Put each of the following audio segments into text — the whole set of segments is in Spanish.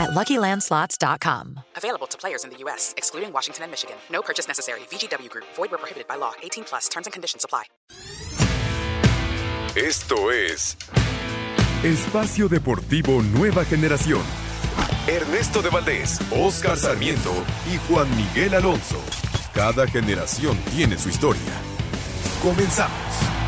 at LuckyLandSlots.com. Available to players in the U.S., excluding Washington and Michigan. No purchase necessary. VGW Group. Void where prohibited by law. 18 plus. Terms and conditions apply. Esto es Espacio Deportivo Nueva Generación. Ernesto de Valdés, Oscar Sarmiento y Juan Miguel Alonso. Cada generación tiene su historia. Comenzamos.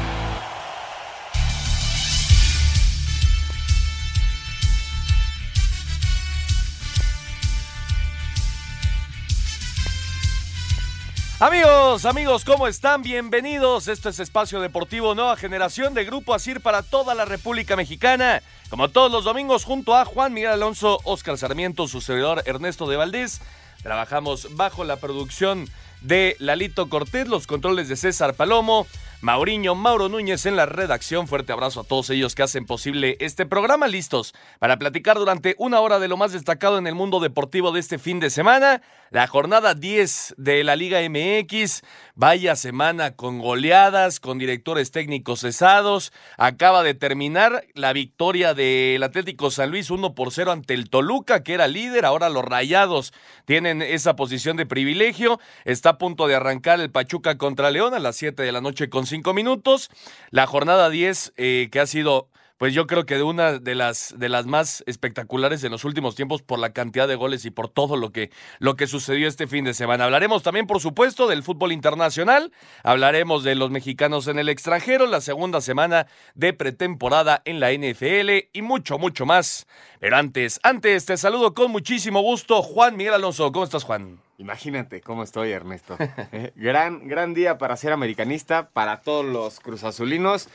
Amigos, amigos, ¿cómo están? Bienvenidos. Esto es Espacio Deportivo Nueva Generación de Grupo Asir para toda la República Mexicana. Como todos los domingos, junto a Juan Miguel Alonso, Oscar Sarmiento, su servidor Ernesto de Valdés. Trabajamos bajo la producción de Lalito Cortés, los controles de César Palomo, Mauriño, Mauro Núñez en la redacción. Fuerte abrazo a todos ellos que hacen posible este programa. Listos para platicar durante una hora de lo más destacado en el mundo deportivo de este fin de semana. La jornada 10 de la Liga MX. Vaya semana con goleadas, con directores técnicos cesados. Acaba de terminar la victoria del Atlético San Luis 1 por 0 ante el Toluca, que era líder. Ahora los Rayados tienen esa posición de privilegio. Está a punto de arrancar el Pachuca contra León a las 7 de la noche con 5 minutos. La jornada 10, eh, que ha sido pues yo creo que de una de las de las más espectaculares en los últimos tiempos por la cantidad de goles y por todo lo que lo que sucedió este fin de semana. Hablaremos también, por supuesto, del fútbol internacional, hablaremos de los mexicanos en el extranjero, la segunda semana de pretemporada en la NFL y mucho mucho más. Pero antes, antes te saludo con muchísimo gusto Juan Miguel Alonso. ¿Cómo estás, Juan? Imagínate cómo estoy, Ernesto. Eh, gran, gran día para ser americanista, para todos los cruzazulinos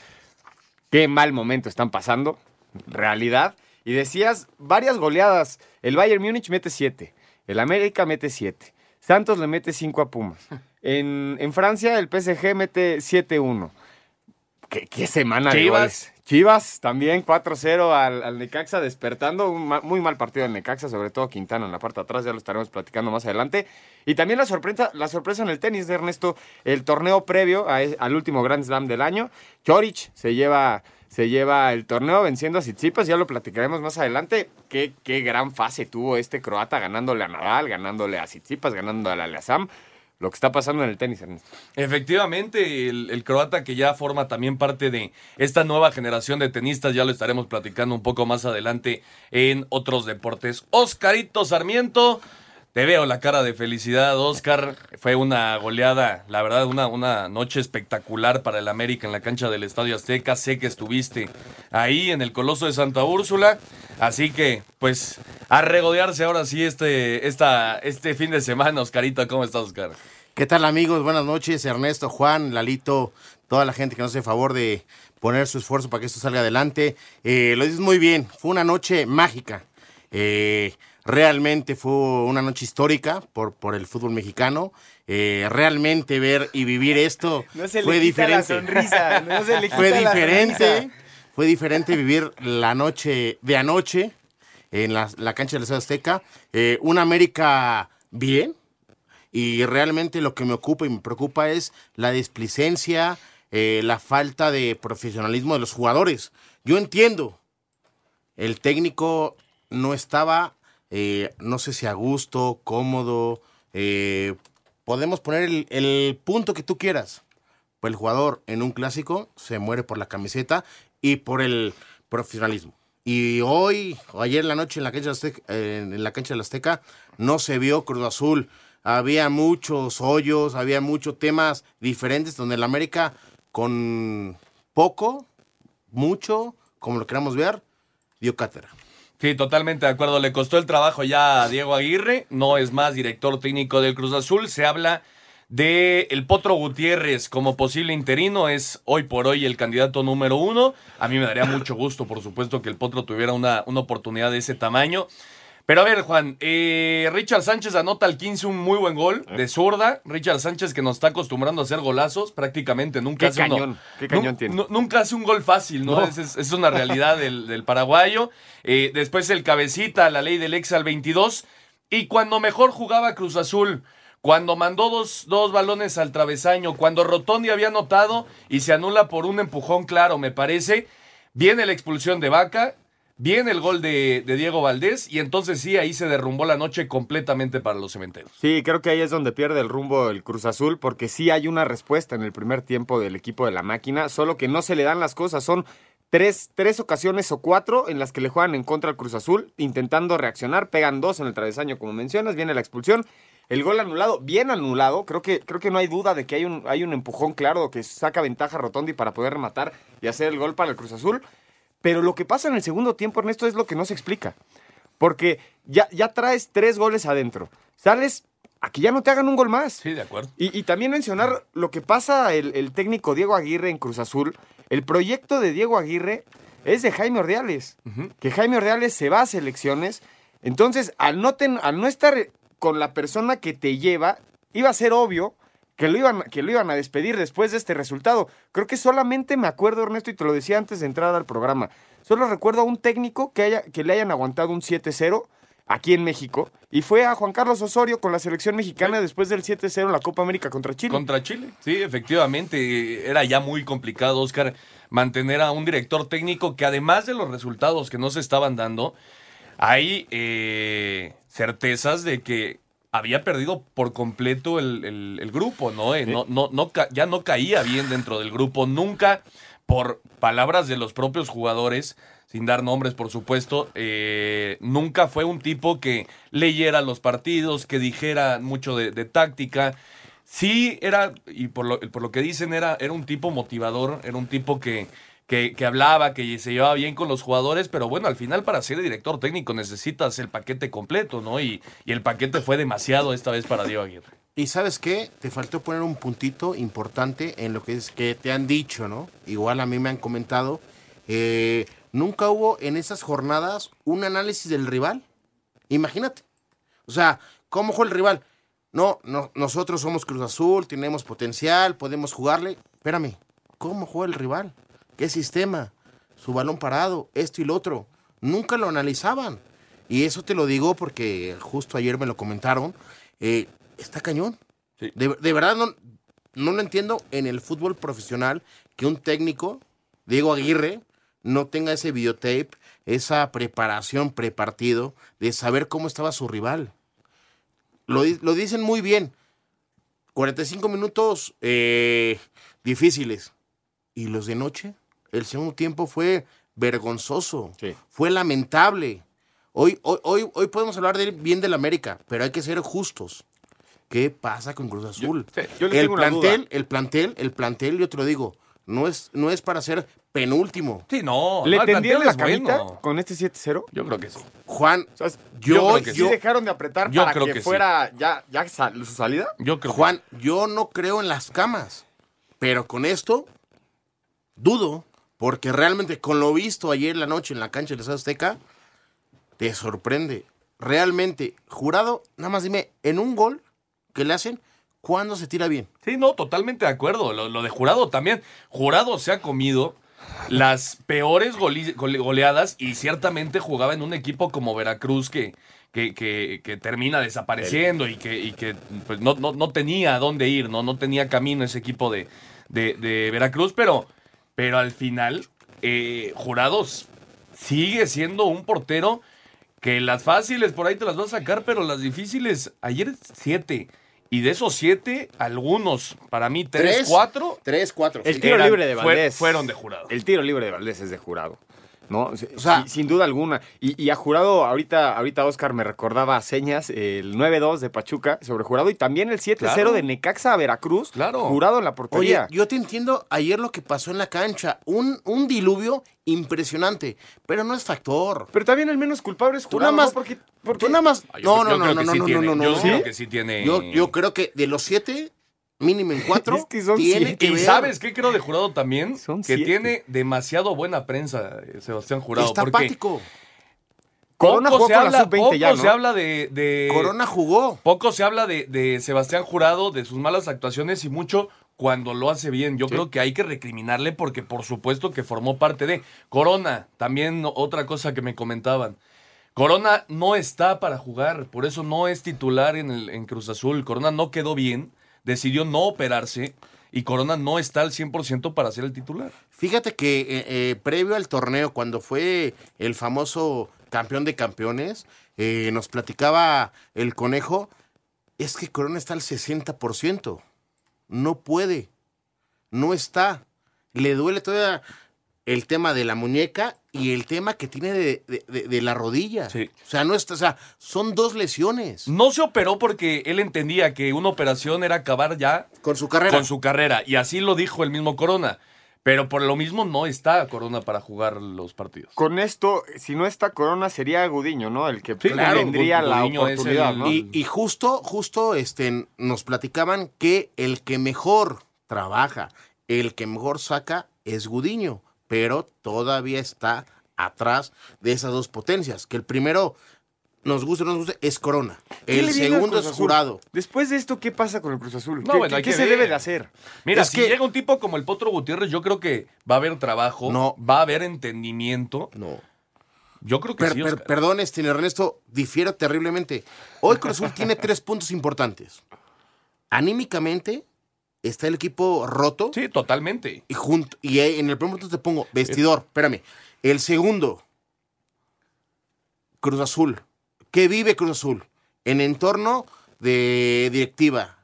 qué mal momento están pasando, realidad. Y decías, varias goleadas. El Bayern Múnich mete 7, el América mete 7, Santos le mete 5 a Pumas. En, en, Francia el PSG mete 7-1. ¿Qué, ¿Qué, semana de goles. Chivas también 4-0 al, al, Necaxa, despertando. Un muy mal partido del Necaxa, sobre todo Quintana en la parte de atrás, ya lo estaremos platicando más adelante. Y también la sorpresa, la sorpresa en el tenis de Ernesto, el torneo previo a, al último Grand Slam del año. Chorich se lleva, se lleva el torneo venciendo a Tsitsipas, ya lo platicaremos más adelante. Qué, qué gran fase tuvo este croata ganándole a Nadal, ganándole a Tsitsipas, ganándole a Aleazam lo que está pasando en el tenis, Ernesto. Efectivamente, el, el, croata que ya forma también parte de esta nueva generación de tenistas, ya lo estaremos platicando un poco más adelante en otros deportes. Oscarito Sarmiento, te veo la cara de felicidad, Oscar. Fue una goleada, la verdad, una, una noche espectacular para el América en la cancha del Estadio Azteca. Sé que estuviste ahí en el Coloso de Santa Úrsula. Así que, pues, a regodearse ahora sí este, esta, este fin de semana. Oscarito, ¿cómo estás, Oscar? ¿Qué tal, amigos? Buenas noches. Ernesto, Juan, Lalito, toda la gente que nos hace favor de poner su esfuerzo para que esto salga adelante. Eh, lo dices muy bien. Fue una noche mágica. Eh, realmente fue una noche histórica por, por el fútbol mexicano. Eh, realmente ver y vivir esto no se fue le quita diferente. La sonrisa, no se le quita fue la diferente. Fue diferente vivir la noche de anoche en la, la cancha del Estadio Azteca. Eh, una América bien. Y realmente lo que me ocupa y me preocupa es la displicencia, eh, la falta de profesionalismo de los jugadores. Yo entiendo, el técnico no estaba, eh, no sé si a gusto, cómodo. eh, podemos poner el, punto que tú quieras. Pues el jugador en un clásico se muere por la camiseta y por el profesionalismo. Y hoy, o ayer en la noche en la cancha, de Azteca, en la cancha de Azteca, no se vio Cruz Azul. Había muchos hoyos, había muchos temas diferentes donde el América con poco, mucho, como lo queramos ver, dio cátedra. Sí, totalmente de acuerdo. Le costó el trabajo ya a Diego Aguirre. No es más director técnico del Cruz Azul. Se habla de el Potro Gutiérrez como posible interino. Es hoy por hoy el candidato número uno. A mí me daría mucho gusto, por supuesto, que el Potro tuviera una, una oportunidad de ese tamaño. Pero a ver, Juan, eh, Richard Sánchez anota al 15 un muy buen gol de zurda. Richard Sánchez que nos está acostumbrando a hacer golazos, prácticamente nunca Qué hace uno- cañón, qué cañón tiene. nu- nunca hace un gol fácil, ¿no? No. Es, es- es una realidad del, del paraguayo. Eh, después el cabecita, la ley del ex al 22. Y cuando mejor jugaba Cruz Azul, cuando mandó dos, dos balones al travesaño, cuando Rotondi había anotado y se anula por un empujón claro, me parece, viene la expulsión de Vaca, viene el gol de, Diego Valdés y entonces sí, ahí se derrumbó la noche completamente para los cementeros. Sí, creo que ahí es donde pierde el rumbo el Cruz Azul, porque sí hay una respuesta en el primer tiempo del equipo de la máquina, solo que no se le dan las cosas. Son tres, tres ocasiones o cuatro en las que le juegan en contra al Cruz Azul, intentando reaccionar, pegan dos en el travesaño, como mencionas, viene la expulsión. El gol anulado, bien anulado, creo que, creo que no hay duda de que hay un, hay un empujón claro que saca ventaja Rotondi para poder rematar y hacer el gol para el Cruz Azul. Pero lo que pasa en el segundo tiempo, Ernesto, es lo que no se explica. Porque ya, ya traes tres goles adentro. Sales a que ya no te hagan un gol más. Sí, de acuerdo. Y, y también mencionar lo que pasa el, el técnico Diego Aguirre en Cruz Azul. El proyecto de Diego Aguirre es de Jaime Ordiales. Que Jaime Ordiales se va a selecciones. Entonces, al no, ten- al no estar con la persona que te lleva, iba a ser obvio que lo, iban, que lo iban a despedir después de este resultado. Creo que solamente me acuerdo, Ernesto, y te lo decía antes de entrar al programa. Solo recuerdo a un técnico que, haya, que le hayan aguantado un 7-0 aquí en México. Y fue a Juan Carlos Osorio con la selección mexicana después del 7-0 en la Copa América contra Chile. Contra Chile, sí, efectivamente. Era ya muy complicado, Oscar, mantener a un director técnico que además de los resultados que no se estaban dando, hay eh, certezas de que había perdido por completo el, el- el grupo, ¿no? Eh, no, no, no ya no caía bien dentro del grupo, nunca, por palabras de los propios jugadores, sin dar nombres, por supuesto, eh, nunca fue un tipo que leyera los partidos, que dijera mucho de, de táctica. Sí, era, y por lo, por lo que dicen, era, era un tipo motivador, era un tipo que, que, que hablaba, que se llevaba bien con los jugadores, pero bueno, al final para ser director técnico necesitas el paquete completo, ¿no? Y, y el paquete fue demasiado esta vez para Diego Aguirre. Y sabes qué, te faltó poner un puntito importante en lo que es que te han dicho, ¿no? Igual a mí me han comentado, eh, nunca hubo en esas jornadas un análisis del rival. Imagínate. O sea, ¿cómo fue el rival? No, no, nosotros somos Cruz Azul, tenemos potencial, podemos jugarle. Espérame, ¿cómo juega el rival? ¿Qué sistema? Su balón parado, esto y lo otro. Nunca lo analizaban. Y eso te lo digo porque justo ayer me lo comentaron. Eh, está cañón. Sí. De, de verdad no, no lo entiendo en el fútbol profesional que un técnico, Diego Aguirre, no tenga ese videotape, esa preparación prepartido de saber cómo estaba su rival. Lo, lo dicen muy bien. 45 minutos eh, difíciles. Y los de noche, el segundo tiempo fue vergonzoso. Sí. Fue lamentable. Hoy, hoy, hoy, hoy podemos hablar de, bien del América, pero hay que ser justos. ¿Qué pasa con Cruz Azul? sí, yo les el plantel, el plantel, el plantel, yo te lo digo, no es, no es para ser penúltimo. Sí, no. ¿Le no, tendieron la camita bueno. con este 7-0? Yo creo que sí. Juan, O sea, yo, yo creo que ¿Sí dejaron de apretar yo para creo que, que sí. fuera ya, ya sal- su salida? Yo creo que Juan, yo no creo en las camas, pero con esto dudo, porque realmente con lo visto ayer la noche en la cancha del Estadio Azteca, te sorprende. Realmente, jurado, nada más dime, en un gol que le hacen, ¿cuándo se tira bien? Sí, no, totalmente de acuerdo. Lo, lo de Jurado también. Jurado se ha comido las peores goleadas y ciertamente jugaba en un equipo como Veracruz que, que, que- que termina desapareciendo y que, y que pues, no, no- no tenía a dónde ir, no, no tenía camino ese equipo de, de- de Veracruz, pero, pero al final eh, Jurados sigue siendo un portero que las fáciles por ahí te las va a sacar, pero las difíciles, ayer siete. Y de esos siete, algunos, para mí, tres, cuatro, Tres, cuatro. El sí. tiro eran- libre de fue- Valdés. fueron de jurado. El tiro libre de Valdés es de jurado. ¿No? O sea- sin duda alguna. Y, y a jurado, ahorita, ahorita Oscar me recordaba señas, el 9-2 de Pachuca sobre jurado y también el 7-0 Claro. de Necaxa a Veracruz. Claro. Jurado en la Oye, portería. yo te entiendo ayer lo que pasó en la cancha. Un, un diluvio impresionante, pero no es factor. Pero también el menos culpable es Tú jurado. nada más, ¿no? Porque, porque tú nada más. Ah, yo No, no, yo no, no, sí no, no, tiene, no, no, Yo no. creo que sí tiene. Yo, yo creo que de los siete, mínimo en cuatro, Es que son tiene que Y ver. sabes qué creo de Jurado también? Son que siete. tiene demasiado buena prensa, eh, Sebastián Jurado. Está porque apático. Corona poco jugó se con la habla, sub-20 poco ya, ¿no? se habla de, de- Corona jugó. Poco se habla de, de Sebastián Jurado, de sus malas actuaciones y mucho cuando lo hace bien. Yo creo que hay que recriminarle porque por supuesto que formó parte de Corona. También otra cosa que me comentaban. Corona no está para jugar, por eso no es titular en, el, en Cruz Azul. Corona no quedó bien, decidió no operarse y Corona no está al 100% para ser el titular. Fíjate que eh, eh, previo al torneo, cuando fue el famoso campeón de campeones, eh, nos platicaba el conejo, es que Corona está al 60%. No puede. No está. Le duele todavía el tema de la muñeca y el tema que tiene de, de- de- de la rodilla. Sí. O sea, no está, o sea, son dos lesiones No se operó porque él entendía que una operación era acabar ya con su carrera. con su carrera. Y así lo dijo el mismo Corona. Pero por lo mismo no está Corona para jugar los partidos. Con esto, si no está Corona, sería Gudiño, ¿no? El que Sí, claro, tendría la oportunidad, el- ¿no? Y, y justo, justo este, nos platicaban que el que mejor trabaja, el que mejor saca es Gudiño, pero todavía está atrás de esas dos potencias. Que el primero, nos guste o no nos guste, es Corona. ¿Qué El segundo es jurado. Después de esto, ¿qué pasa con el Cruz Azul? No, ¿Qué, bueno, qué- se debe de hacer? Mira, Es si que- llega un tipo como el Potro Gutiérrez, yo creo que va a haber trabajo, No. va a haber entendimiento. No. Yo creo que Per- sí. per- perdón, este, Ernesto, difiero terriblemente. Hoy Cruz Azul tiene tres puntos importantes. Anímicamente está el equipo roto. Sí, totalmente. Y, junto, y en el primer punto te pongo vestidor, espérame. El segundo, Cruz Azul. ¿Qué vive Cruz Azul? En entorno de directiva.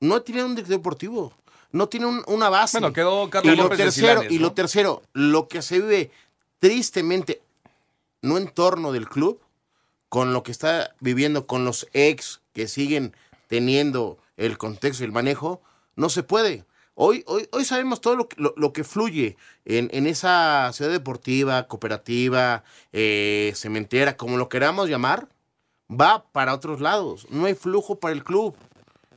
No tiene un director deportivo. No tiene un- una base. Bueno, quedó y Carlos lo López de tercero, Silanes, y lo ¿no? tercero, lo que se vive tristemente, no en torno del club, con lo que está viviendo con los ex que siguen teniendo el contexto y el manejo, no se puede. Hoy, hoy, hoy sabemos todo lo que, lo, que fluye en, en esa ciudad deportiva, cooperativa, eh, cementera, como lo queramos llamar, va para otros lados. No hay flujo para el club.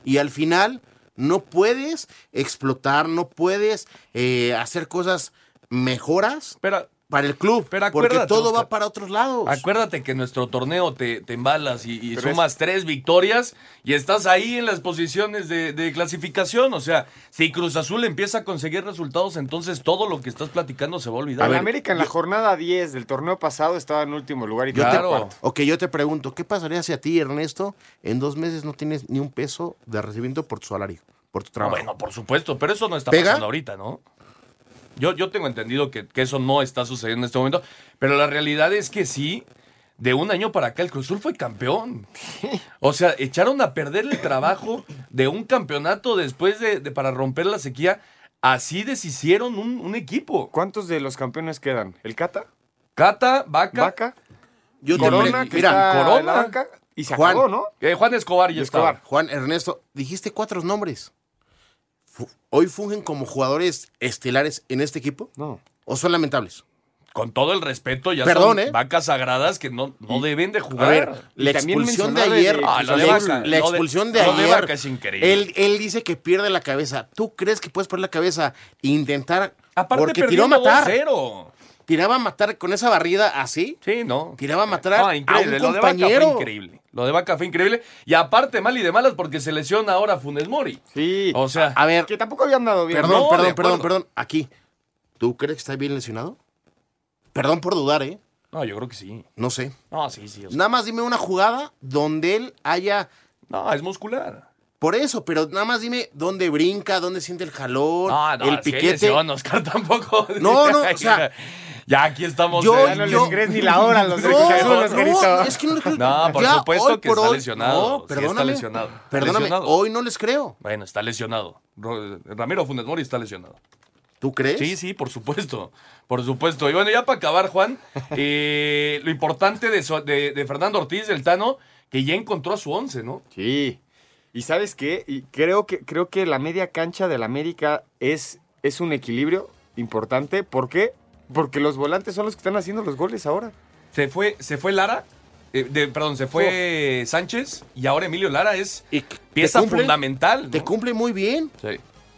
Y al final no puedes explotar, no puedes eh, hacer cosas mejoras Pero para el club. Pero porque todo Oscar. va para otros lados. acuérdate que en nuestro torneo te, te embalas y, sumas tres victorias y estás ahí en las posiciones de, de clasificación. O sea, si Cruz Azul empieza a conseguir resultados, entonces todo lo que estás platicando se va a olvidar. A ver, América en la jornada 10 del torneo pasado estaba en último lugar y Yo te, Claro. cuarto. ok, yo te pregunto, ¿qué pasaría si a ti, Ernesto, en dos meses no tienes ni un peso de recibimiento por tu salario, por tu No, trabajo? bueno, por supuesto, pero eso no está ¿Pega? pasando ahorita, ¿no? Yo, yo tengo entendido que, que eso no está sucediendo en este momento, pero la realidad es que sí, de un año para acá el Cruz Azul fue campeón. O sea, echaron a perder el trabajo de un campeonato después de, de- para romper la sequía. Así deshicieron un, un equipo. ¿Cuántos de los campeones quedan? ¿El Cata? Cata, Vaca, ¿Vaca? yo Corona, que mira, está Corona. en la banca, y se Juan. acabó, ¿no? eh, Juan Escobar y. Escobar. Juan, Ernesto, dijiste cuatro nombres. ¿Hoy fungen como jugadores estelares en este equipo? No. ¿O son lamentables? Con todo el respeto, ya Perdón, son ¿eh? vacas sagradas que no, no deben de A jugar. ver, la expulsión de ayer. Ah, la, expulsión de ayer. Vaca es increíble. Él, él dice que pierde la cabeza. ¿Tú crees que puedes perder la cabeza e intentar? Aparte, porque tiró a matar. 2-0. Tiraba a matar con esa barrida así. Sí, no. Tiraba a matar No, a increíble. un Lo de Vaca fue increíble. Lo de Vaca fue increíble. Y aparte, mal y de malas, porque se lesiona ahora Funes Mori. Sí. O sea, A ver, que tampoco habían dado bien. perdón, no, perdón, perdón, perdón. Aquí. ¿Tú crees que está bien lesionado? Perdón por dudar, ¿eh? no, yo creo que sí. No sé. No, sí, sí. o sea, Nada más dime una jugada donde él haya. no, es muscular. Por eso, pero nada más dime dónde brinca, dónde siente el jalón, No, no, el piquete. lesión, Oscar tampoco. No, no, o sea, ya aquí estamos. yo- Ya no yo- les crees ni la hora los de No, Azul, no, es que no, le creo. No, por Ya, supuesto que por está hoy- lesionado. No, Sí está perdóname. lesionado. Está Perdóname, lesionado. hoy no les creo. Bueno, está lesionado. Ro- Ramiro Funes Mori está lesionado. ¿Tú crees? Sí, sí, por supuesto. Por supuesto. Y bueno, ya para acabar, Juan, eh, lo importante de, so- de- de Fernando Ortiz del Tano, que ya encontró a su once, ¿no? Sí. Y sabes qué? Y creo que creo que la media cancha del América es, es un equilibrio importante. ¿Por qué? Porque los volantes son los que están haciendo los goles ahora. Se fue, se fue Lara, eh, de- perdón, se fue Sánchez y ahora Emilio Lara es Y te pieza cumple- fundamental. ¿no? Te cumple muy bien. Sí.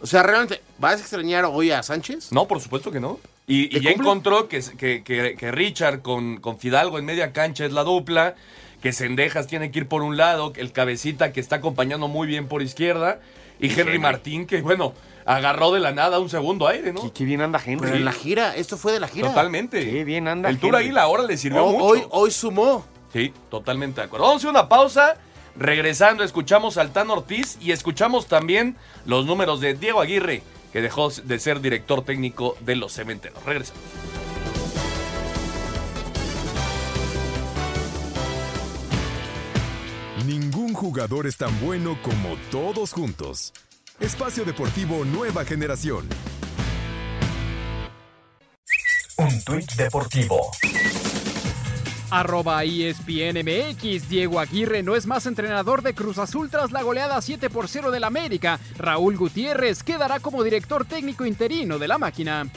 O sea, realmente, ¿vas a extrañar hoy a Sánchez? No, por supuesto que no. Y, y ¿Le ya encontró que, que, que- que Richard con, con Fidalgo en media cancha es la dupla, que Sendejas tiene que ir por un lado, el cabecita que está acompañando muy bien por izquierda, y Henry Martín que, bueno, agarró de la nada un segundo aire, ¿no? Qué, qué bien anda Henry. Pero en la gira, esto fue de la gira. Totalmente. Qué bien anda El Tour Henry. Águila ahora le sirvió Ho- mucho. hoy, hoy sumó. Sí, totalmente de acuerdo. Vamos a hacer una pausa. Regresando, escuchamos al Tan Ortiz y escuchamos también los números de Diego Aguirre, que dejó de ser director técnico de los cementeros. Regresamos. Ningún jugador es tan bueno como todos juntos. Espacio Deportivo Nueva Generación. Un tuit deportivo. Arroba ESPNMX, Diego Aguirre no es más entrenador de Cruz Azul tras la goleada 7 por 0 del América. Raúl Gutiérrez quedará como director técnico interino de la máquina.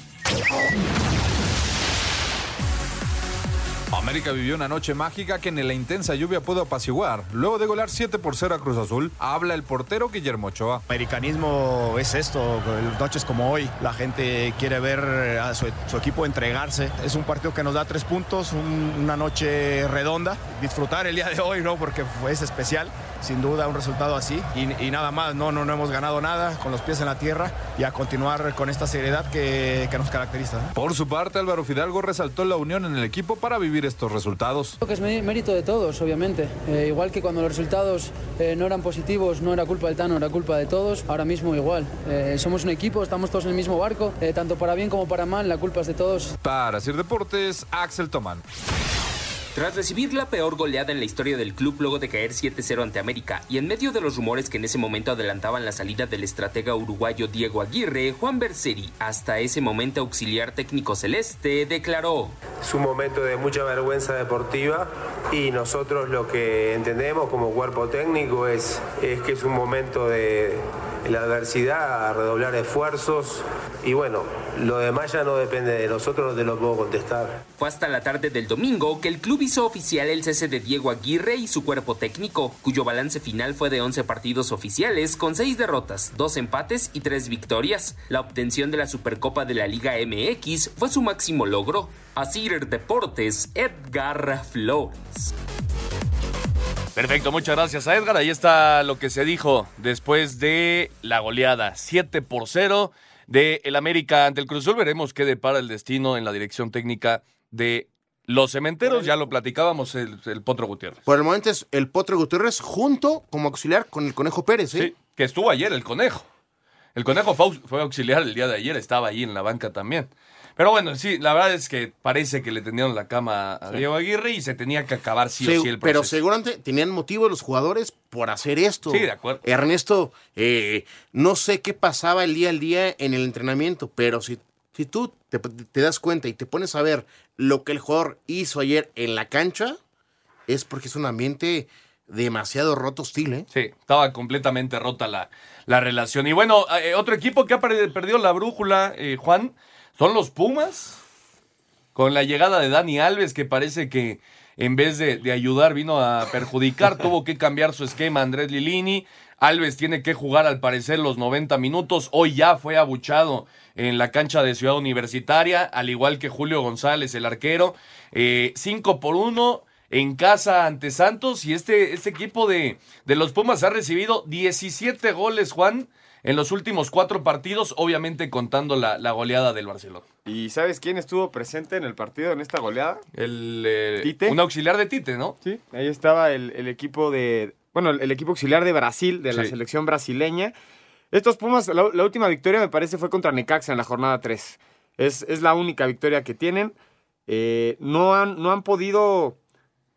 América vivió una noche mágica que en la intensa lluvia pudo apaciguar. Luego de golear 7 por 0 a Cruz Azul, habla el portero Guillermo Ochoa. Americanismo es esto, noches como hoy. La gente quiere ver a su, equipo entregarse. Es un partido que nos da tres puntos, un- una noche redonda. Disfrutar el día de hoy, ¿no? Porque es especial, sin duda, un resultado así. Y, y nada más, no, no, no hemos ganado nada con los pies en la tierra y a continuar con esta seriedad que, que nos caracteriza. ¿no? Por su parte, Álvaro Fidalgo resaltó la unión en el equipo para vivir estos resultados. Creo que es mé- mérito de todos, obviamente. Eh, igual que cuando los resultados eh, no eran positivos, no era culpa del Tano, era culpa de todos. Ahora mismo igual. Eh, somos un equipo, estamos todos en el mismo barco. eh, tanto para bien como para mal, la culpa es de todos. Para Sir Deportes, Axel Tomán. Tras recibir la peor goleada en la historia del club luego de caer 7-0 ante América y en medio de los rumores que en ese momento adelantaban la salida del estratega uruguayo Diego Aguirre, Juan Berseri, hasta ese momento auxiliar técnico celeste, declaró. Es un momento de mucha vergüenza deportiva y nosotros lo que entendemos como cuerpo técnico es, es que es un momento de la adversidad, a redoblar esfuerzos y bueno, lo demás ya no depende de nosotros, no te lo puedo contestar. Fue hasta la tarde del domingo que el club hizo oficial el cese de Diego Aguirre y su cuerpo técnico, cuyo balance final fue de 11 partidos oficiales con 6 derrotas, 2 empates y 3 victorias. La obtención de la Supercopa de la Liga MX fue su máximo logro. Asir Deportes, Edgar Flores. Perfecto, muchas gracias a Edgar. Ahí está lo que se dijo después de la goleada 7 por 0 de el América ante el Cruz Azul. Veremos qué depara el destino en la dirección técnica de los cementeros. Ya lo platicábamos el, el Potro Gutiérrez. Por el momento es el Potro Gutiérrez junto como auxiliar con el Conejo Pérez, ¿eh? Sí, que estuvo ayer el Conejo. El Conejo fue, fue auxiliar el día de ayer, estaba ahí en la banca también. Pero bueno, sí, la verdad es que parece que le tendieron la cama a Sí. Diego Aguirre y se tenía que acabar sí o sí el pero proceso. seguramente tenían motivo los jugadores por hacer esto. Sí, de acuerdo. Ernesto, eh, no sé qué pasaba el día al día en el entrenamiento, pero si, si tú te, te das cuenta y te pones a ver lo que el jugador hizo ayer en la cancha, es porque es un ambiente demasiado roto hostil, ¿eh? Sí, estaba completamente rota la, la relación. Y bueno, eh, otro equipo que ha perdi- perdido la brújula, eh, Juan, son los Pumas. Con la llegada de Dani Alves, que parece que en vez de, de ayudar vino a perjudicar, tuvo que cambiar su esquema Andrés Lilini. Alves tiene que jugar al parecer los 90 minutos. Hoy ya fue abuchado en la cancha de Ciudad Universitaria, al igual que Julio González, el arquero. 5 por 1 en casa ante Santos y este, este equipo de, de los Pumas ha recibido 17 goles, Juan, en los últimos cuatro partidos, obviamente contando la, la goleada del Barcelona. ¿Y sabes quién estuvo presente en el partido en esta goleada? El, eh, Tite. Un auxiliar de Tite, ¿no? Sí, ahí estaba el, el equipo de. Bueno, el, equipo auxiliar de Brasil, de la Sí. selección brasileña. Estos Pumas, la, la última victoria me parece fue contra Necaxa en la jornada 3. Es, es la única victoria que tienen. Eh, no, han, no han podido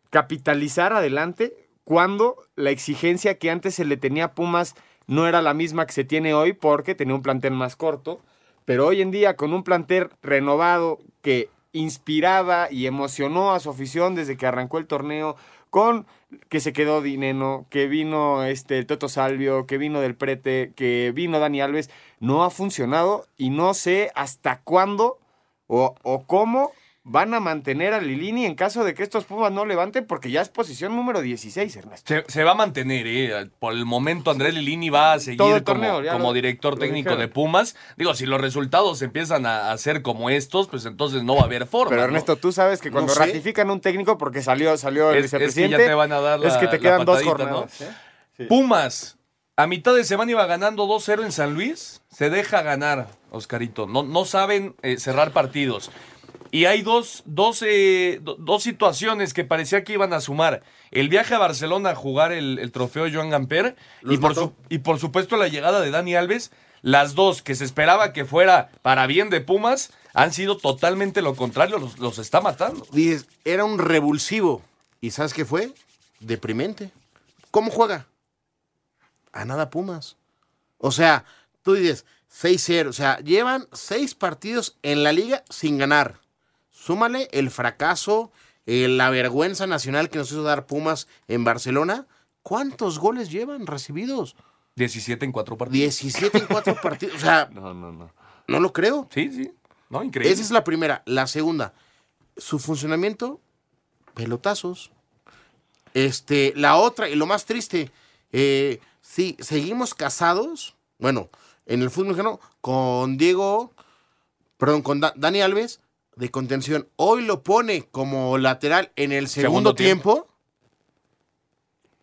capitalizar adelante cuando la exigencia que antes se le tenía a Pumas no era la misma que se tiene hoy porque tenía un plantel más corto. Pero hoy en día, con un plantel renovado que inspiraba y emocionó a su afición desde que arrancó el torneo, con que se quedó Dineno, que vino este el Toto Salvio, que vino del Prete, que vino Dani Alves, no ha funcionado y no sé hasta cuándo o, o cómo van a mantener a Lilini en caso de que estos Pumas no levanten, porque ya es posición número 16, Ernesto. Se, se va a mantener, ¿eh? Por el momento Andrés Lilini va a seguir como, torneo, ya como lo- director lo técnico dijeron. de Pumas. Digo, si los resultados empiezan a, a ser como estos, pues entonces no va a haber forma. Pero ¿no? Ernesto, tú sabes que cuando sé. ratifican un técnico, porque salió, salió el Es- es que vicepresidente, ya te van a dar la- es que te la quedan dos patadita, ¿no? jornadas. ¿eh? Pumas, a mitad de semana iba ganando 2-0 en San Luis. Se deja ganar, Oscarito. No, no saben eh, cerrar partidos. Y hay dos, dos, eh, do- dos situaciones que parecía que iban a sumar. El viaje a Barcelona a jugar el, el trofeo Joan Gamper y por, su- y por supuesto la llegada de Dani Alves. Las dos que se esperaba que fuera para bien de Pumas han sido totalmente lo contrario. Los, los está matando. Dices, era un revulsivo. ¿Y sabes qué fue? Deprimente. ¿Cómo juega? A nada Pumas. O sea, tú dices 6-0. O sea, llevan seis partidos en la liga sin ganar. Súmale el fracaso, eh, la vergüenza nacional que nos hizo dar Pumas en Barcelona. ¿Cuántos goles llevan recibidos? 17 en cuatro partidos. 17 en cuatro partidos. O sea, No, no, no. no lo creo. Sí, sí. No, increíble. Esa es la primera. La segunda, su funcionamiento, pelotazos. Este, la otra, y lo más triste, eh, sí, seguimos casados, bueno, en el fútbol mexicano, con Diego, perdón, con Da- Dani Alves, de contención. Hoy lo pone como lateral en el segundo, Segundo tiempo. tiempo.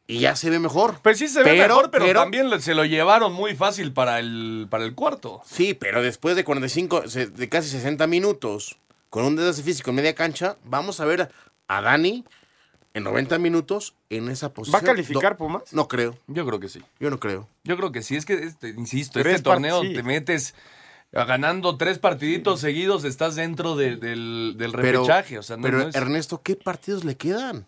Y ya se ve mejor. Pues sí se ve Pero- mejor, pero, pero- también se lo llevaron muy fácil para el, para el cuarto. Sí, pero después de 45, se- de casi 60 minutos, con un desgaste físico en media cancha, vamos a ver a Dani en 90 minutos en esa posición. ¿Va a calificar Pumas? No creo, Yo creo que sí. yo no creo. Yo creo que sí. Es que, este, insisto, este torneo sí. te metes ganando tres partiditos seguidos, estás dentro de- del, del Pero, repechaje. o sea, no, pero no es- Ernesto, ¿qué partidos le quedan?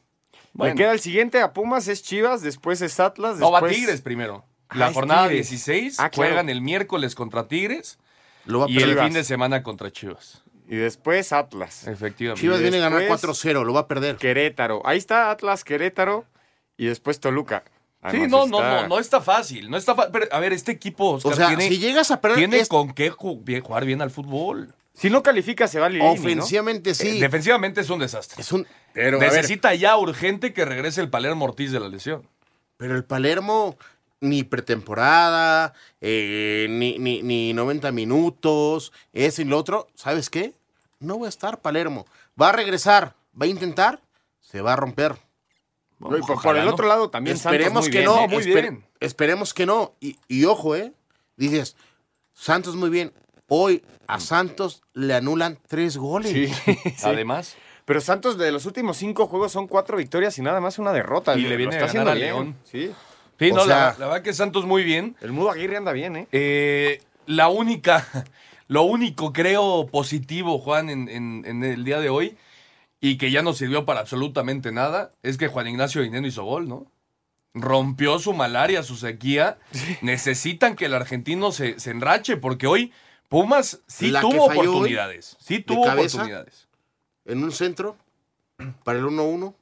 Bueno. Le queda el siguiente a Pumas, es Chivas, después es Atlas, No, va después... Tigres primero. Ah, La jornada Tigres. 16 Ah, claro. juegan el miércoles contra Tigres Lo va a y el fin de semana contra Chivas. Y después Atlas. Efectivamente. Chivas viene a ganar después- 4-0, lo va a perder. Querétaro. Ahí está Atlas, Querétaro y después Toluca. Sí, Además no, no, está- no, no está fácil. No está fa- Pero, a ver, este equipo, Oscar, O sea, tiene, si llegas a perder, tiene es- con qué jugar bien al fútbol. Si no califica, se va Lilini, ¿no? ofensivamente sí. Eh, defensivamente es un desastre. es un, pero, Necesita ya urgente que regrese el Palermo Ortiz de la lesión. pero el Palermo ni pretemporada, eh, ni, ni, ni 90 minutos, eso y lo otro. ¿Sabes qué? No va a estar Palermo. Va a regresar, va a intentar, se va a romper. No, y por, el ¿no? otro lado también Esperemos Santos muy que bien, no, ¿eh? muy esper- bien. Esperemos que no. Y, y ojo, ¿eh? Dices, Santos muy bien. Hoy a Santos le anulan tres goles. Sí. Además, Pero Santos de los últimos cinco juegos son cuatro victorias y nada más una derrota. Y le viene está a ganar haciendo a. León. Sí. sí, no, la verdad que Santos muy bien. El Mudo Aguirre anda bien, ¿eh? Eh, la única, lo único creo positivo, Juan, en, en- en el día de hoy, y que ya no sirvió para absolutamente nada, es que Juan Ignacio Dineno hizo gol, ¿no? Rompió su malaria, su sequía. Necesitan que el argentino se, se enrache, porque hoy Pumas sí La tuvo oportunidades. Sí tuvo cabeza. oportunidades. En un centro, para el 1-1.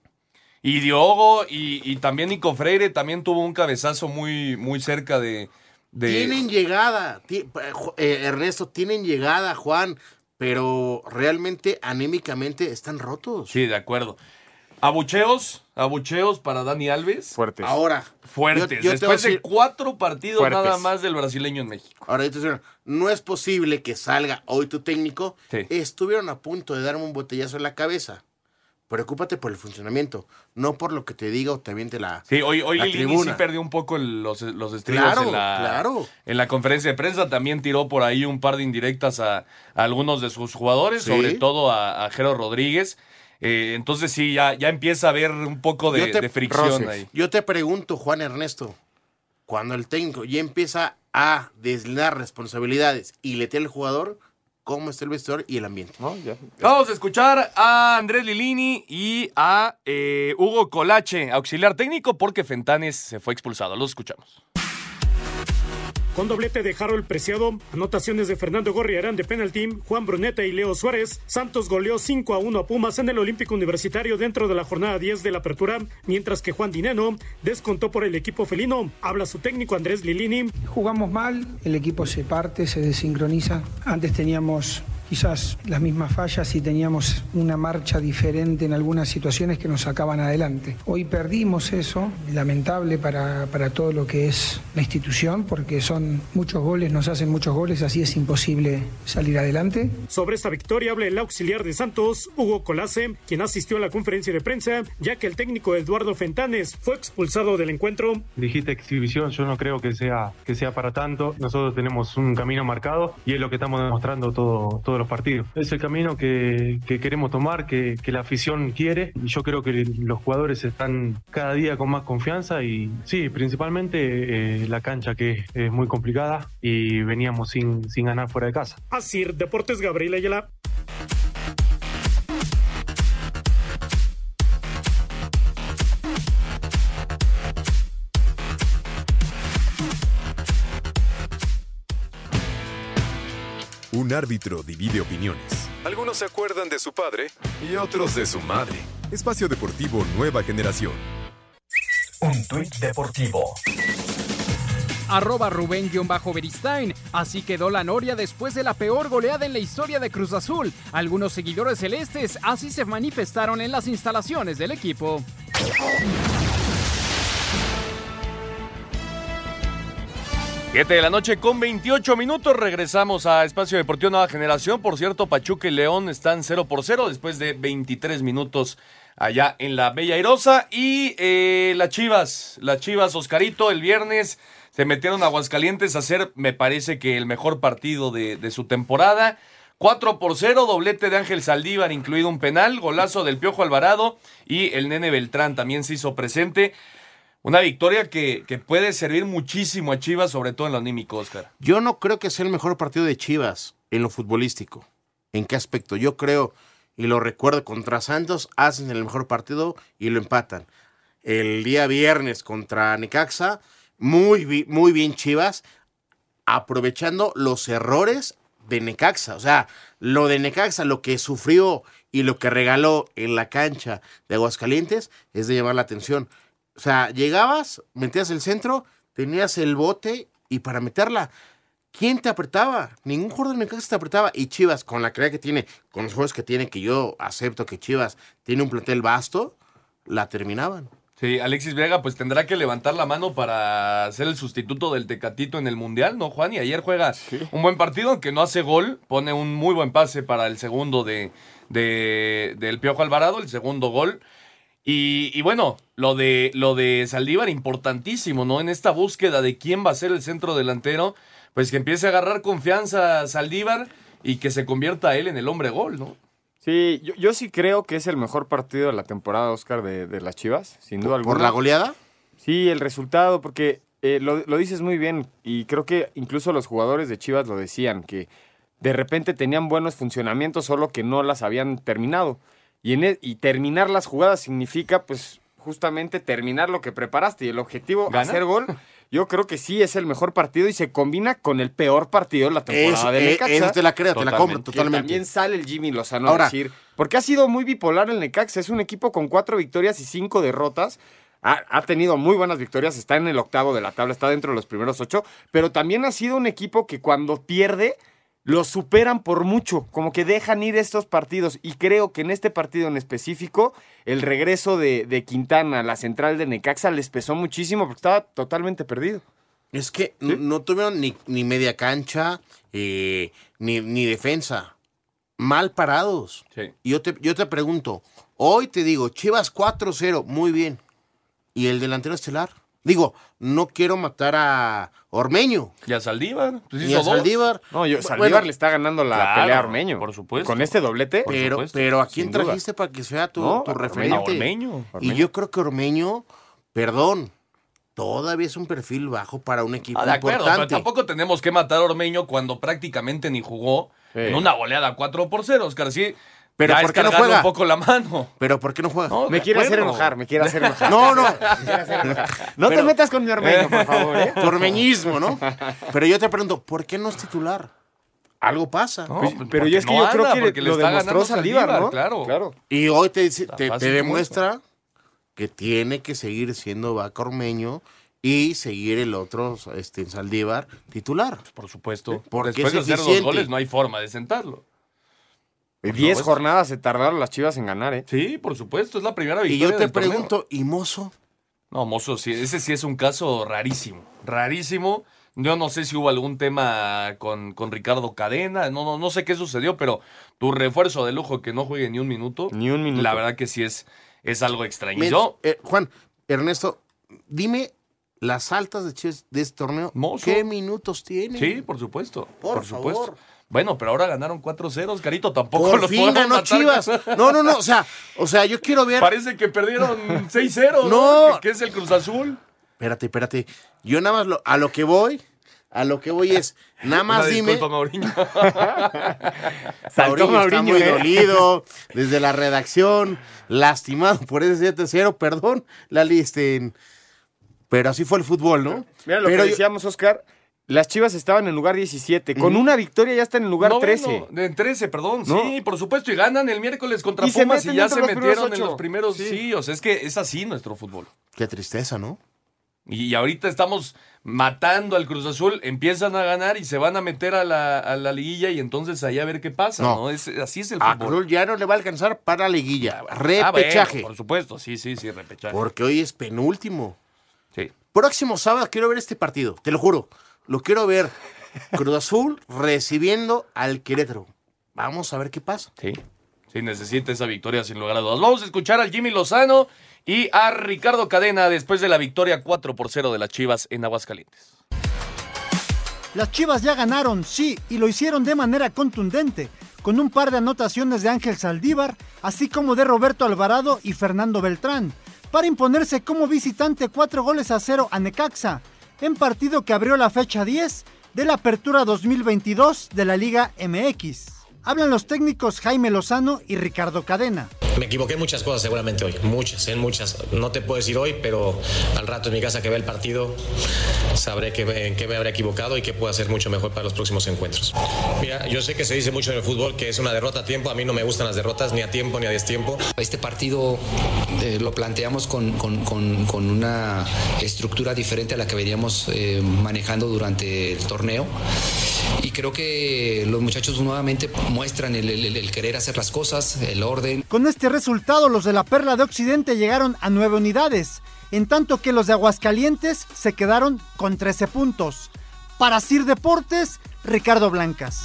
Y Diogo y, y también Nico Freire también tuvo un cabezazo muy, muy cerca de. de- Tienen llegada, eh, eh, Ernesto, tienen llegada, Juan, pero realmente anímicamente están rotos. Sí, de acuerdo. Abucheos, abucheos para Dani Alves. Fuertes. Ahora, Fuertes. yo- Después de cuatro partidos Fuertes. nada más del brasileño en México. ahora decir, no es posible que salga hoy tu técnico. Sí. Estuvieron a punto de darme un botellazo en la cabeza. Preocúpate por el funcionamiento, no por lo que te diga o te aviente la, Sí, hoy, hoy la sí perdió un poco el- los, los estribos Claro, en, la, claro. en la conferencia de prensa. También tiró por ahí un par de indirectas a, a algunos de sus jugadores, Sí. sobre todo a, a Jero Rodríguez. Eh, entonces sí, ya, ya empieza a haber un poco de, Yo te- de fricción ahí. Yo te pregunto, Juan Ernesto, cuando el técnico ya empieza a deslindar responsabilidades y le tiene al jugador, ¿cómo está el vestidor y el ambiente? Vamos a escuchar a Andrés Lilini y a eh, Hugo Colache, auxiliar técnico, porque Fentanes se fue expulsado. Los escuchamos. Con doblete de Harold Preciado, anotaciones de Fernando Gorriarán de penalti, Juan Bruneta y Leo Suárez, Santos goleó 5 a 1 a Pumas en el Olímpico Universitario dentro de la jornada 10 de la apertura, mientras que Juan Dineno descontó por el equipo felino. Habla su técnico Andrés Lilini. Jugamos mal, el equipo se parte, se desincroniza. Antes teníamos quizás las mismas fallas y teníamos una marcha diferente en algunas situaciones que nos sacaban adelante. Hoy perdimos eso, lamentable para, para todo lo que es la institución, porque son muchos goles, nos hacen muchos goles, así es imposible salir adelante. Sobre esta victoria habla el auxiliar de Santos, Hugo Colase, quien asistió a la conferencia de prensa, ya que el técnico Eduardo Fentanes fue expulsado del encuentro. Dijiste exhibición, yo no creo que sea, que sea para tanto. Nosotros tenemos un camino marcado y es lo que estamos demostrando todo, todos partidos. Es el camino que, que queremos tomar, que, que, la afición quiere y yo creo que los jugadores están cada día con más confianza y sí, principalmente eh, la cancha que es muy complicada y veníamos sin, sin ganar fuera de casa. Así, Deportes Gabriel Ayala. Un árbitro divide opiniones. Algunos se acuerdan de su padre y otros de su madre. Espacio Deportivo Nueva Generación. Un tuit deportivo. Arroba Rubén-Beristain. Así quedó la Noria después de la peor goleada en la historia de Cruz Azul. Algunos seguidores celestes así se manifestaron en las instalaciones del equipo. Siete de la noche con 28 minutos. Regresamos a Espacio Deportivo Nueva Generación. Por cierto, Pachuca y León están 0 por 0 después de 23 minutos allá en la Bella Airosa. Y eh, las Chivas, las Chivas, Oscarito, el viernes se metieron a Aguascalientes a hacer, me parece que el mejor partido de, de su temporada. 4 por 0, doblete de Ángel Saldívar, incluido un penal, golazo del Piojo Alvarado y el Nene Beltrán también se hizo presente. Una victoria que, que, puede servir muchísimo a Chivas, sobre todo en lo anímico, Oscar. Yo no creo que sea el mejor partido de Chivas en lo futbolístico. ¿En qué aspecto? Yo creo, y lo recuerdo, contra Santos hacen el mejor partido y lo empatan. El día viernes contra Necaxa, muy, muy bien Chivas, aprovechando los errores de Necaxa. O sea, lo de Necaxa, lo que sufrió y lo que regaló en la cancha de Aguascalientes es de llamar la atención. O sea, llegabas, metías el centro, tenías el bote y para meterla, ¿quién te apretaba? Ningún jugador de Necaxa te apretaba. Y Chivas, con la calidad que tiene, con los juegos que tiene, que yo acepto que Chivas tiene un plantel vasto, la terminaban. Sí, Alexis Vega pues tendrá que levantar la mano para ser el sustituto del Tecatito en el Mundial, ¿no, Juan? Y ayer juega un buen partido, aunque no hace gol, pone un muy buen pase para el segundo de, de del Piojo Alvarado, el segundo gol. Y, y, bueno, lo de, lo de Saldívar, importantísimo, ¿no? En esta búsqueda de quién va a ser el centro delantero, pues que empiece a agarrar confianza Saldívar y que se convierta él en el hombre gol, ¿no? Sí, yo, yo sí creo que es el mejor partido de la temporada, Oscar, de, de las Chivas, sin duda alguna. ¿Por la goleada? Sí, el resultado, porque eh, lo, lo dices muy bien y creo que incluso los jugadores de Chivas lo decían, que de repente tenían buenos funcionamientos, solo que no las habían terminado. Y, en el, y terminar las jugadas significa, pues, justamente terminar lo que preparaste. Y el objetivo, ¿Gana? hacer gol, yo creo que sí es el mejor partido y se combina con el peor partido de la temporada Eso, de eh, Necaxa. eso te la creo, te la compro Que totalmente. también sale el Jimmy Lozano Ahora- a decir, porque ha sido muy bipolar el Necaxa. Es un equipo con cuatro victorias y cinco derrotas. Ha, ha tenido muy buenas victorias, está en el octavo de la tabla, está dentro de los primeros ocho, pero también ha sido un equipo que cuando pierde lo superan por mucho, como que dejan ir estos partidos. Y creo que en este partido en específico, el regreso de, de Quintana a la central de Necaxa les pesó muchísimo porque estaba totalmente perdido. Es que no tuvieron ni, ni media cancha, eh, ni, ni defensa. Mal parados. Y yo te, yo te pregunto, hoy te digo, Chivas 4-0, muy bien. ¿Y el delantero estelar? Digo, no quiero matar a Ormeño. Y a Saldívar. Pues hizo a dos. Saldívar. No, yo, Saldívar bueno, le está ganando la Claro, pelea a Ormeño. por supuesto. Con este doblete. Pero, pero ¿a quién duda. trajiste para que sea tu, No, tu referente? A Ormeño, Y yo creo que Ormeño, perdón, todavía es un perfil bajo para un equipo Ah, de acuerdo, pero importante. tampoco tenemos que matar a Ormeño cuando prácticamente ni jugó en una goleada 4 por 0, Oscar. Sí, Pero ya ¿por qué no juega? un poco la mano. Pero ¿por qué no juega? No, Me quiere hacer enojar, me quiere hacer enojar. No, no. Hacer enojar. No te Pero- metas con mi Ormeño, por favor, ¿eh? Tu ormeñismo, ¿no? Pero yo te pregunto, ¿por qué no es titular? Algo pasa. No, Pues, pues, pero yo es que no yo creo anda, que lo demostró Saldívar, claro. claro. Y hoy te, demuestra que tiene que seguir siendo Vaca Ormeño y seguir el otro, este, Saldívar, titular. Por supuesto. Porque Después de hacer dos goles no hay forma de sentarlo. Diez supuesto. jornadas se tardaron las Chivas en ganar, ¿eh? Sí, por supuesto, es la primera Y victoria yo te del torneo. pregunto, ¿y Mozo? No, Mozo, sí, ese sí es un caso rarísimo. Rarísimo. Yo no sé si hubo algún tema con, con Ricardo Cadena, no, no, no sé qué sucedió, pero tu refuerzo de lujo que no juegue ni un minuto. Ni un minuto. La verdad que sí es, es algo extraño. Y Mira, yo, eh, Juan, Ernesto, dime las altas de Chivas de este torneo. Mozo. ¿Qué minutos tiene? sí, por supuesto. Por Por, supuesto. Bueno, pero ahora ganaron 4-0, Carito, tampoco Por los fin ganó matar. Chivas. No, no, no, o sea, o sea, yo quiero ver. Parece que perdieron 6-0, ¿no? No. Que, que es el Cruz Azul. Espérate, espérate. Yo nada más lo- a lo que voy, a lo que voy es, nada más Una dime. disculpa, Mauriño. Saltó Mauriño está Mauriño, muy ¿eh? dolido, desde la redacción, lastimado por ese 7-0, perdón, la listen. Pero así fue el fútbol, ¿no? Mira lo Pero que yo- decíamos, Oscar. Las Chivas estaban en lugar 17. Con una victoria ya están en lugar No, 13. bueno, en 13, perdón. ¿No? Sí, por supuesto. Y ganan el miércoles contra Y se Pumas y meten ya se metieron en los primeros. Sí. Sí. o sea, es que es así nuestro fútbol. Qué tristeza, ¿no? Y ahorita estamos matando al Cruz Azul, empiezan a ganar y se van a meter a la, a la liguilla y entonces ahí a ver qué pasa, No. ¿no? Es- así es el A fútbol. Cruz ya no le va a alcanzar para la liguilla. Ah, bueno, Repechaje. por supuesto, sí, sí, sí, repechaje. porque hoy es penúltimo. Sí. Próximo sábado quiero ver este partido, te lo juro. Lo quiero ver. Cruz Azul recibiendo al Querétaro. Vamos a ver qué pasa. Sí, sí, necesita esa victoria sin lugar a dudas. Vamos a escuchar al Jimmy Lozano y a Ricardo Cadena después de la victoria 4 por 0 de las Chivas en Aguascalientes. Las Chivas ya ganaron, sí, y lo hicieron de manera contundente, con un par de anotaciones de Ángel Saldívar, así como de Roberto Alvarado y Fernando Beltrán, para imponerse como visitante cuatro goles a cero a Necaxa, en partido que abrió la fecha 10 de la Apertura 2022 de la Liga MX. Hablan los técnicos Jaime Lozano y Ricardo Cadena. Me equivoqué en muchas cosas seguramente hoy, muchas, en muchas. No te puedo decir hoy, pero al rato en mi casa que vea el partido sabré que me- en qué me habré equivocado y qué puedo hacer mucho mejor para los próximos encuentros. Mira, yo sé que se dice mucho en el fútbol que es una derrota a tiempo, a mí no me gustan las derrotas ni a tiempo ni a destiempo. Este partido eh, lo planteamos con, con- con- con una estructura diferente a la que veníamos eh, manejando durante el torneo. Y creo que los muchachos nuevamente muestran el, el- el querer hacer las cosas, el orden. Con este resultado, los de la Perla de Occidente llegaron a nueve unidades, en tanto que los de Aguascalientes se quedaron con 13 puntos. Para Sir Deportes, Ricardo Blancas.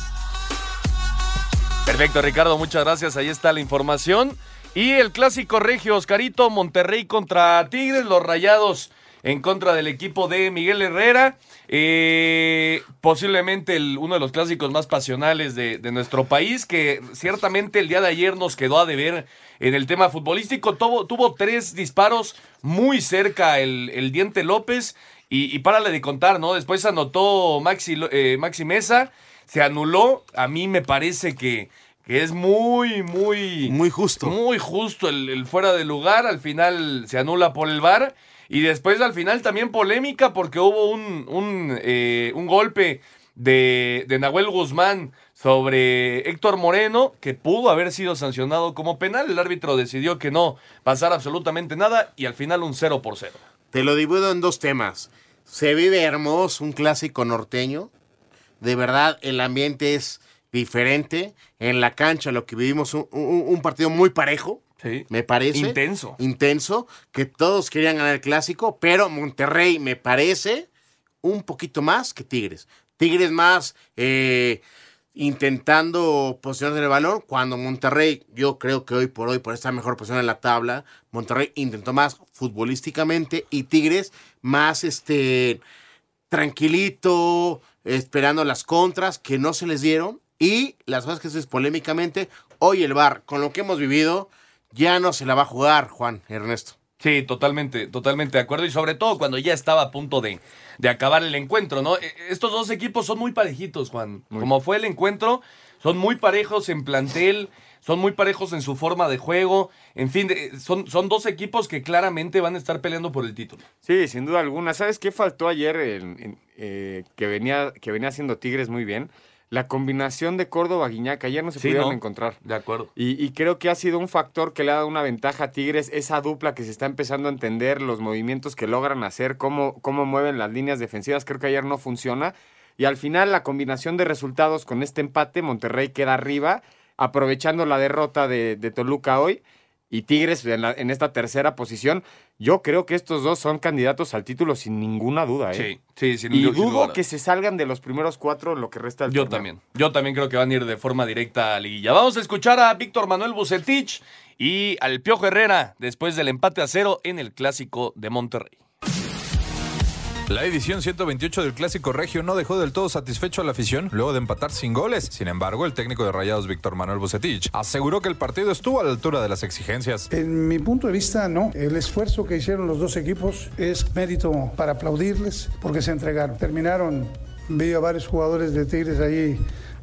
Perfecto, Ricardo, muchas gracias. Ahí está la información. Y el clásico regio, Oscarito, Monterrey contra Tigres, los rayados en contra del equipo de Miguel Herrera. Eh, posiblemente uno de los clásicos más pasionales de, de nuestro país, que ciertamente el día de ayer nos quedó a deber en el tema futbolístico. Tuvo, tuvo tres disparos muy cerca el, el Diente López. Y, y párale de contar, ¿no? Después anotó Maxi, eh, Maxi Mesa, se anuló. A mí me parece que, que es muy, muy... Muy justo. Muy justo el, el fuera de lugar. Al final se anula por el VAR. Y después al final también polémica porque hubo un, un, eh, un golpe de, de Nahuel Guzmán sobre Héctor Moreno que pudo haber sido sancionado como penal. El árbitro decidió que no pasara absolutamente nada y al final un 0 por 0. Te lo divido en dos temas. Se vive hermoso, un clásico norteño. De verdad, el ambiente es diferente. En la cancha, lo que vivimos, un, un- un partido muy parejo. Sí. Me parece. Intenso. Intenso. Que todos querían ganar el clásico. Pero Monterrey me parece un poquito más que Tigres. Tigres más eh, intentando posicionar el balón. Cuando Monterrey, yo creo que hoy por hoy, por esta mejor posición en la tabla, Monterrey intentó más futbolísticamente y Tigres más este tranquilito, esperando las contras que no se les dieron. Y las cosas que es polémicamente, hoy el VAR, con lo que hemos vivido, ya no se la va a jugar, Juan Ernesto. Sí, totalmente, totalmente de acuerdo. Y sobre todo cuando ya estaba a punto de, de acabar el encuentro, ¿no? E- Estos dos equipos son muy parejitos, Juan. Como fue el encuentro, son muy parejos en plantel, son muy parejos en su forma de juego. En fin, son, son dos equipos que claramente van a estar peleando por el título. Sí, sin duda alguna. ¿Sabes qué faltó ayer en- en, eh, que, venía, que venía haciendo Tigres muy bien? La combinación de Córdoba-Guiñac. Ayer no se Sí, pudieron ¿no? encontrar. De acuerdo. Y, y creo que ha sido un factor que le ha dado una ventaja a Tigres, esa dupla que se está empezando a entender, los movimientos que logran hacer, cómo, cómo mueven las líneas defensivas. Creo que ayer no funciona. Y al final la combinación de resultados con este empate, Monterrey queda arriba. aprovechando la derrota de, de Toluca hoy y Tigres en, la- en esta tercera posición. Yo creo que estos dos son candidatos al título sin ninguna duda. ¿eh? Sí, sí, sin, y sin dudo que se salgan de los primeros cuatro lo que resta del Yo torneo. también. Yo también creo que van a ir de forma directa a liguilla. Vamos a escuchar a Víctor Manuel Bucetich y al Piojo Herrera después del empate a cero en el clásico de Monterrey. La edición 128 del Clásico Regio no dejó del todo satisfecho a la afición luego de empatar sin goles. Sin embargo, el técnico de Rayados, Víctor Manuel Bucetich, aseguró que el partido estuvo a la altura de las exigencias. En mi punto de vista, no. El esfuerzo que hicieron los dos equipos es mérito para aplaudirles porque se entregaron. Terminaron, vi a varios jugadores de Tigres ahí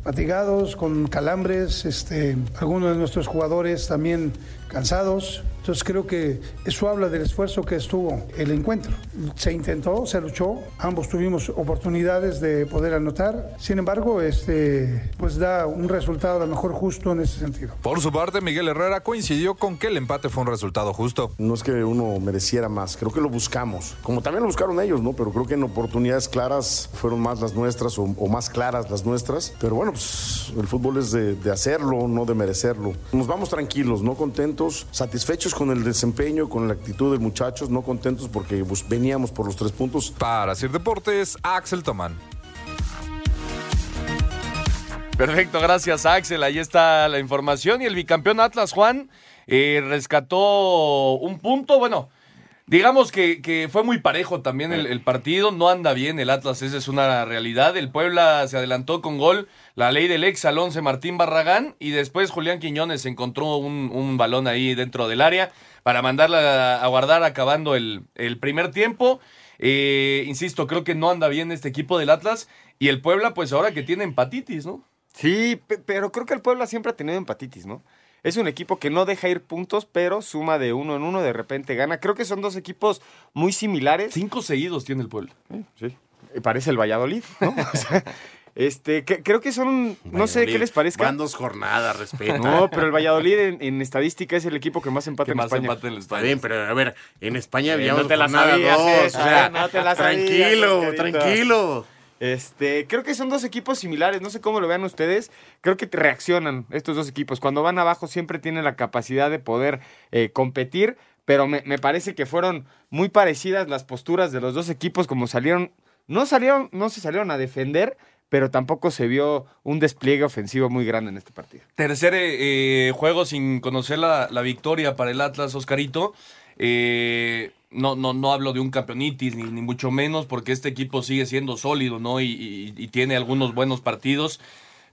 fatigados, con calambres, este, algunos de nuestros jugadores también cansados. Entonces creo que eso habla del esfuerzo que estuvo el encuentro. Se intentó, se luchó, ambos tuvimos oportunidades de poder anotar. Sin embargo, este, pues da un resultado a lo mejor justo en ese sentido. Por su parte, Miguel Herrera coincidió con que el empate fue un resultado justo. No es que uno mereciera más, creo que lo buscamos, como también lo buscaron ellos, ¿no? Pero creo que en oportunidades claras fueron más las nuestras o, o más claras las nuestras. Pero bueno, pues el fútbol es de, de hacerlo, no de merecerlo. Nos vamos tranquilos, no contentos, satisfechos con el desempeño, con la actitud de muchachos, no contentos porque pues, veníamos por los tres puntos. Para Sir Deportes, Axel Tomán. Perfecto, gracias Axel. Ahí está la información. Y el bicampeón Atlas Juan eh, rescató un punto. Bueno, digamos que, que fue muy parejo también el, el partido. No anda bien el Atlas, esa es una realidad. El Puebla se adelantó con gol. La ley del ex al 11 Martín Barragán. Y después Julián Quiñones encontró un, un balón ahí dentro del área para mandarla a guardar acabando el, el primer tiempo. Eh, insisto, creo que no anda bien este equipo del Atlas. Y el Puebla, pues ahora que tiene empatitis, ¿no? Sí, pe- pero creo que el Puebla siempre ha tenido empatitis, ¿no? Es un equipo que no deja ir puntos, pero suma de uno en uno, de repente gana. Creo que son dos equipos muy similares. Cinco seguidos tiene el Puebla. Sí. Parece el Valladolid, ¿no? O sea, este, que- creo que son, no sé qué les parezca. Van dos jornadas, respeto. No, pero el Valladolid en, en estadística es el equipo que más empata Que en más España. empata en Está bien, pero a ver, en España Eh, había no te la sabías esa, o sea, eh, no te la sabías, tranquilo, tranquilo. Este, creo que son dos equipos similares, no sé cómo lo vean ustedes. Creo que reaccionan estos dos equipos. Cuando van abajo siempre tienen la capacidad de poder eh, competir, pero me, me parece que fueron muy parecidas las posturas de los dos equipos, como salieron, no salieron, no se salieron a defender, pero tampoco se vio un despliegue ofensivo muy grande en este partido. Tercer eh, eh, juego sin conocer la, la victoria para el Atlas, Oscarito. Eh, no, no, no hablo de un campeonitis, ni, ni mucho menos, porque este equipo sigue siendo sólido, ¿no? Y, y- y tiene algunos buenos partidos.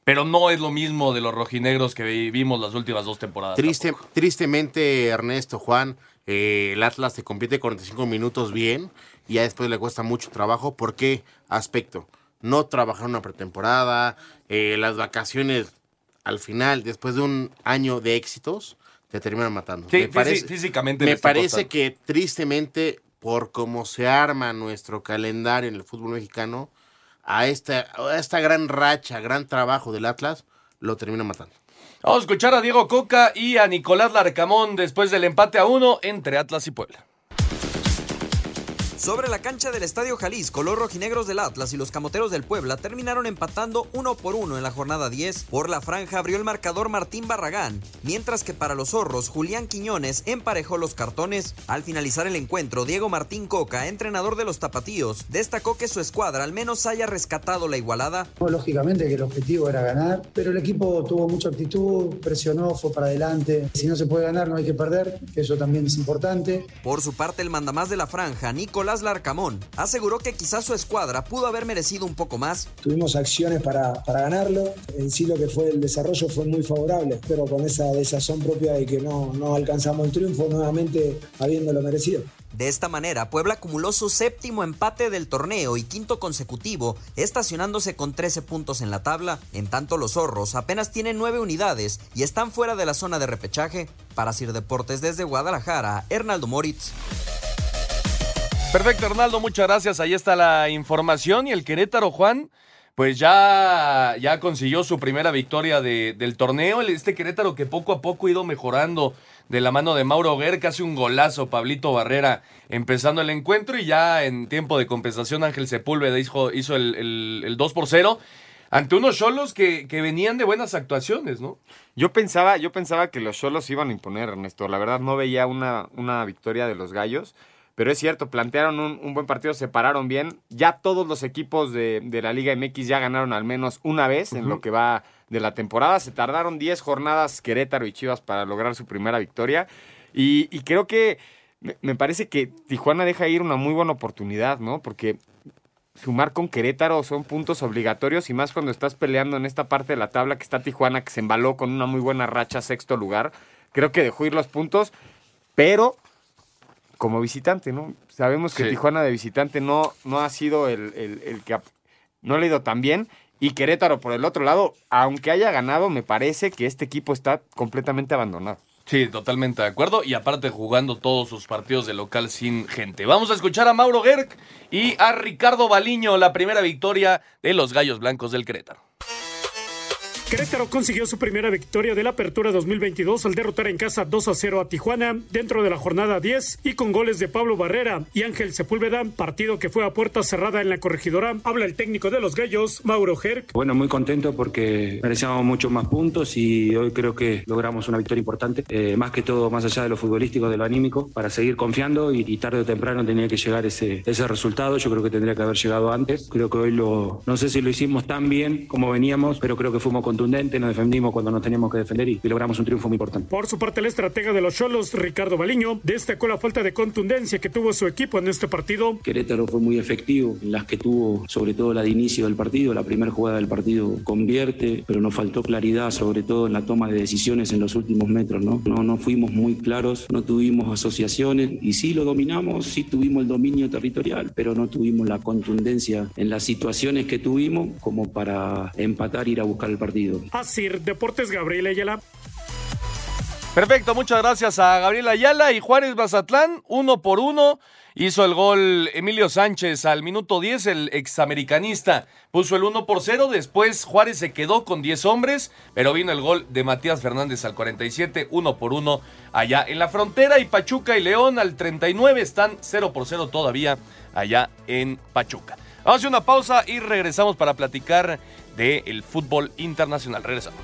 Pero no es lo mismo de los rojinegros que vimos las últimas dos temporadas. Triste, tristemente, Ernesto, Juan, eh, el Atlas te compite 45 minutos bien y ya después le cuesta mucho trabajo. ¿Por qué aspecto? No trabajar una pretemporada, eh, las vacaciones al final, después de un año de éxitos, te terminan matando. Sí, físi- físicamente le Me parece costando. que tristemente, por cómo se arma nuestro calendario en el fútbol mexicano, a esta, a esta gran racha, gran trabajo del Atlas, lo termina matando. Vamos a escuchar a Diego Coca y a Nicolás Larcamón después del empate a uno entre Atlas y Puebla. Sobre la cancha del Estadio Jalisco, los rojinegros del Atlas y los camoteros del Puebla terminaron empatando uno por uno en la jornada 10. Por la franja abrió el marcador Martín Barragán, mientras que para los zorros, Julián Quiñones emparejó los cartones. Al finalizar el encuentro, Diego Martín Coca, entrenador de los tapatíos, destacó que su escuadra al menos haya rescatado la igualada. Lógicamente que el objetivo era ganar, pero el equipo tuvo mucha actitud, presionó, fue para adelante. Si no se puede ganar, no hay que perder, que eso también es importante. Por su parte, el mandamás de la franja, Nicolás Larcamón, aseguró que quizás su escuadra pudo haber merecido un poco más. Tuvimos acciones para, para ganarlo. En sí lo que fue el desarrollo fue muy favorable, pero con esa desazón propia de que no, no alcanzamos el triunfo nuevamente habiéndolo merecido. De esta manera, Puebla acumuló su séptimo empate del torneo y quinto consecutivo, estacionándose con 13 puntos en la tabla. En tanto, los zorros apenas tienen 9 unidades y están fuera de la zona de repechaje. Para Sir Deportes desde Guadalajara, Hernaldo Moritz. Perfecto, Hernaldo, muchas gracias. Ahí está la información. Y el Querétaro, Juan, pues ya, ya consiguió su primera victoria de- del torneo. Este Querétaro que poco a poco ha ido mejorando de la mano de Mauro Guer, hace un golazo, Pablito Barrera, empezando el encuentro. Y ya en tiempo de compensación, Ángel Sepúlveda hizo, el, el- el 2 por 0. ante unos Cholos que, venían de buenas actuaciones, ¿no? Yo pensaba, yo pensaba que los Cholos iban a imponer, Ernesto. La verdad no veía una, una victoria de los Gallos. Pero es cierto, plantearon un, un buen partido, se pararon bien. Ya todos los equipos de, de la Liga MX ya ganaron al menos una vez en lo que va de la temporada. Se tardaron 10 jornadas Querétaro y Chivas para lograr su primera victoria. Y, y creo que me, me parece que Tijuana deja ir una muy buena oportunidad, ¿no? Porque sumar con Querétaro son puntos obligatorios y más cuando estás peleando en esta parte de la tabla que está Tijuana, que se embaló con una muy buena racha, sexto lugar. Creo que dejó ir los puntos, pero como visitante, ¿no? Sabemos que Sí. Tijuana de visitante no, no ha sido el, el- el que ha- no le ha ido tan bien. Y Querétaro, por el otro lado, aunque haya ganado, me parece que este equipo está completamente abandonado. Sí, totalmente de acuerdo. Y aparte jugando todos sus partidos de local sin gente. Vamos a escuchar a Mauro Gerg y a Ricardo Baliño, la primera victoria de los Gallos Blancos del Querétaro. Querétaro consiguió su primera victoria de la apertura 2022 al derrotar en casa 2 a 0 a Tijuana dentro de la jornada 10 y con goles de Pablo Barrera y Ángel Sepúlveda, partido que fue a puerta cerrada en la corregidora. Habla el técnico de los Gallos, Mauro Herc. Bueno, muy contento porque merecíamos muchos más puntos y hoy creo que logramos una victoria importante, eh, más que todo, más allá de lo futbolístico, de lo anímico, para seguir confiando y, tarde o temprano tenía que llegar ese, ese resultado. Yo creo que tendría que haber llegado antes. Creo que hoy lo, no sé si lo hicimos tan bien como veníamos, pero creo que fuimos contundentes, nos defendimos cuando nos teníamos que defender y, y logramos un triunfo muy importante. Por su parte, el estratega de los Cholos, Ricardo Baliño, destacó la falta de contundencia que tuvo su equipo en este partido. Querétaro fue muy efectivo en las que tuvo, sobre todo la de inicio del partido, la primera jugada del partido convierte, pero nos faltó claridad, sobre todo en la toma de decisiones en los últimos metros, ¿no? No, no fuimos muy claros, no tuvimos asociaciones y sí lo dominamos, sí tuvimos el dominio territorial, pero no tuvimos la contundencia en las situaciones que tuvimos como para empatar ir a buscar el partido. Asir Deportes Gabriel Ayala. Perfecto, muchas gracias a Gabriel Ayala y Juárez Mazatlán, uno por uno. Hizo el gol Emilio Sánchez al minuto 10, el examericanista. Puso el 1 por 0, después Juárez se quedó con 10 hombres, pero vino el gol de Matías Fernández al 47, 1 por 1 allá en la frontera. Y Pachuca y León al 39 están 0 por 0 todavía allá en Pachuca. Vamos a hacer una pausa y regresamos para platicar del fútbol internacional. Regresamos.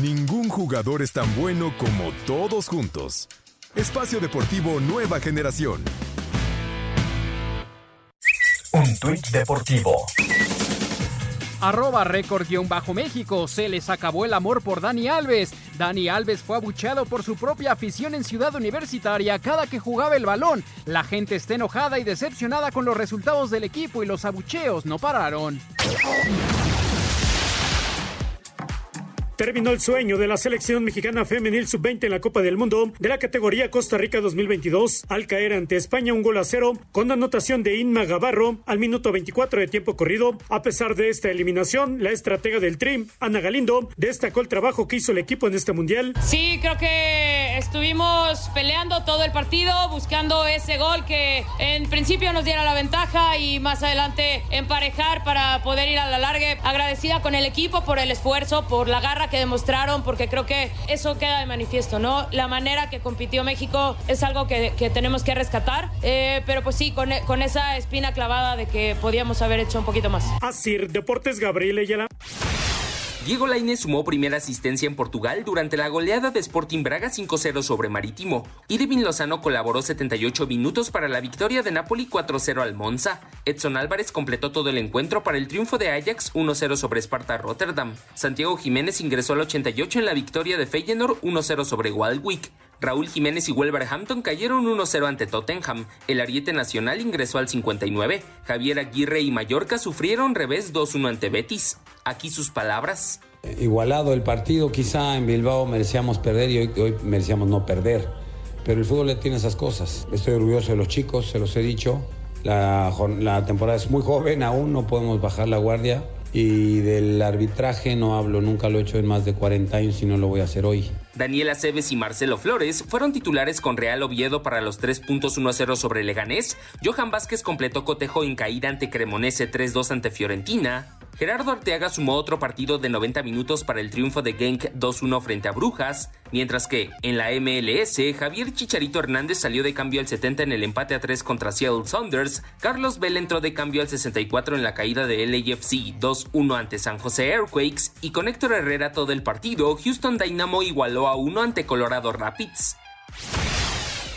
Ningún jugador es tan bueno como todos juntos. Espacio Deportivo Nueva Generación. Un tuit deportivo. Arroba récord-méxico. Se les acabó el amor por Dani Alves. Dani Alves fue abucheado por su propia afición en Ciudad Universitaria cada que jugaba el balón. La gente está enojada y decepcionada con los resultados del equipo y los abucheos no pararon. Terminó el sueño de la selección mexicana femenil sub-20 en la Copa del Mundo de la categoría Costa Rica 2022 al caer ante España un gol a cero con anotación de Inma Gavarro al minuto 24 de tiempo corrido. A pesar de esta eliminación, la estratega del Trim, Ana Galindo, destacó el trabajo que hizo el equipo en este mundial. Sí, creo que estuvimos peleando todo el partido, buscando ese gol que en principio nos diera la ventaja y más adelante emparejar para poder ir a la larga. Agradecida con el equipo por el esfuerzo, por la garra que demostraron, porque creo que eso queda de manifiesto, ¿no? La manera que compitió México es algo que, que tenemos que rescatar, eh, pero pues sí, con, con esa espina clavada de que podíamos haber hecho un poquito más. Asir Deportes Gabriel. Diego Lainez sumó primera asistencia en Portugal durante la goleada de Sporting Braga 5-0 sobre Marítimo. Devin Lozano colaboró 78 minutos para la victoria de Napoli 4-0 al Monza. Edson Álvarez completó todo el encuentro para el triunfo de Ajax 1-0 sobre Sparta Rotterdam. Santiago Jiménez ingresó al 88 en la victoria de Feyenoord 1-0 sobre Waldwick. Raúl Jiménez y Wolverhampton cayeron 1-0 ante Tottenham. El Ariete Nacional ingresó al 59. Javier Aguirre y Mallorca sufrieron revés 2-1 ante Betis. Aquí sus palabras. Igualado el partido, quizá en Bilbao merecíamos perder y hoy, hoy merecíamos no perder. Pero el fútbol tiene esas cosas. Estoy orgulloso de los chicos, se los he dicho. La, la temporada es muy joven aún, no podemos bajar la guardia. Y del arbitraje no hablo, nunca lo he hecho en más de 40 años y no lo voy a hacer hoy. Daniela Cebes y Marcelo Flores fueron titulares con Real Oviedo para los 3 puntos 1-0 sobre Leganés. Johan Vázquez completó cotejo en caída ante Cremonese 3-2 ante Fiorentina. Gerardo Arteaga sumó otro partido de 90 minutos para el triunfo de Genk 2-1 frente a Brujas, mientras que en la MLS Javier Chicharito Hernández salió de cambio al 70 en el empate a 3 contra Seattle Saunders, Carlos Bell entró de cambio al 64 en la caída de LAFC 2-1 ante San José Airquakes y con Héctor Herrera todo el partido, Houston Dynamo igualó a 1 ante Colorado Rapids.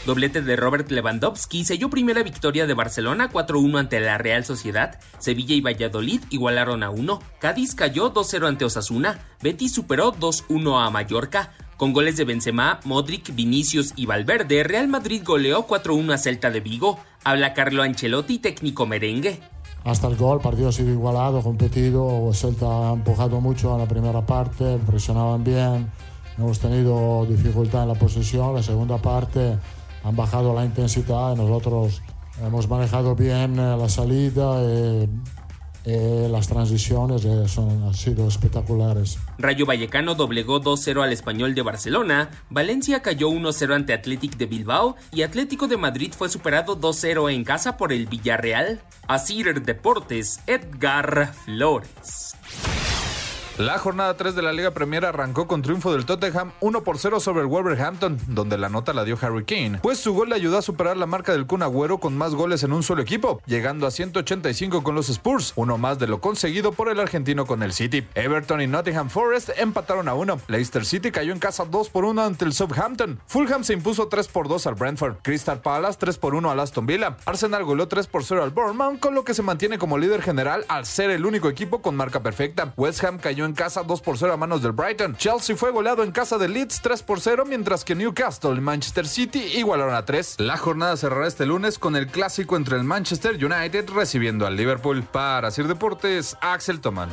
Doblete de Robert Lewandowski. Selló primera victoria de Barcelona 4-1 ante la Real Sociedad, Sevilla y Valladolid igualaron a 1, Cádiz cayó 2-0 ante Osasuna, Betis superó 2-1 a Mallorca, con goles de Benzema, Modric, Vinicius y Valverde, Real Madrid goleó 4-1 a Celta de Vigo, habla Carlo Ancelotti, técnico merengue. Hasta el gol, partido ha sido igualado, competido, Celta ha empujado mucho en la primera parte, presionaban bien, hemos tenido dificultad en la posesión, la segunda parte han bajado la intensidad nosotros hemos manejado bien eh, la salida y, y las transiciones eh, son, han sido espectaculares. Rayo Vallecano doblegó 2-0 al Español de Barcelona, Valencia cayó 1-0 ante Athletic de Bilbao y Atlético de Madrid fue superado 2-0 en casa por el Villarreal. Asir Deportes, Edgar Flores. La jornada 3 de la Liga Premier arrancó con triunfo del Tottenham 1 por 0 sobre el Wolverhampton, donde la nota la dio Harry Kane, pues su gol le ayudó a superar la marca del Kun Agüero con más goles en un solo equipo, llegando a 185 con los Spurs, uno más de lo conseguido por el argentino con el City. Everton y Nottingham Forest empataron a 1. Leicester City cayó en casa 2 por 1 ante el Southampton. Fulham se impuso 3 por 2 al Brentford. Crystal Palace 3 por 1 al Aston Villa. Arsenal goleó 3 por 0 al Bournemouth, con lo que se mantiene como líder general al ser el único equipo con marca perfecta. West Ham cayó en casa 2 por 0 a manos del Brighton. Chelsea fue goleado en casa de Leeds 3 por 0, mientras que Newcastle y Manchester City igualaron a 3. La jornada cerrará este lunes con el clásico entre el Manchester United recibiendo al Liverpool. Para Sir Deportes, Axel Toman.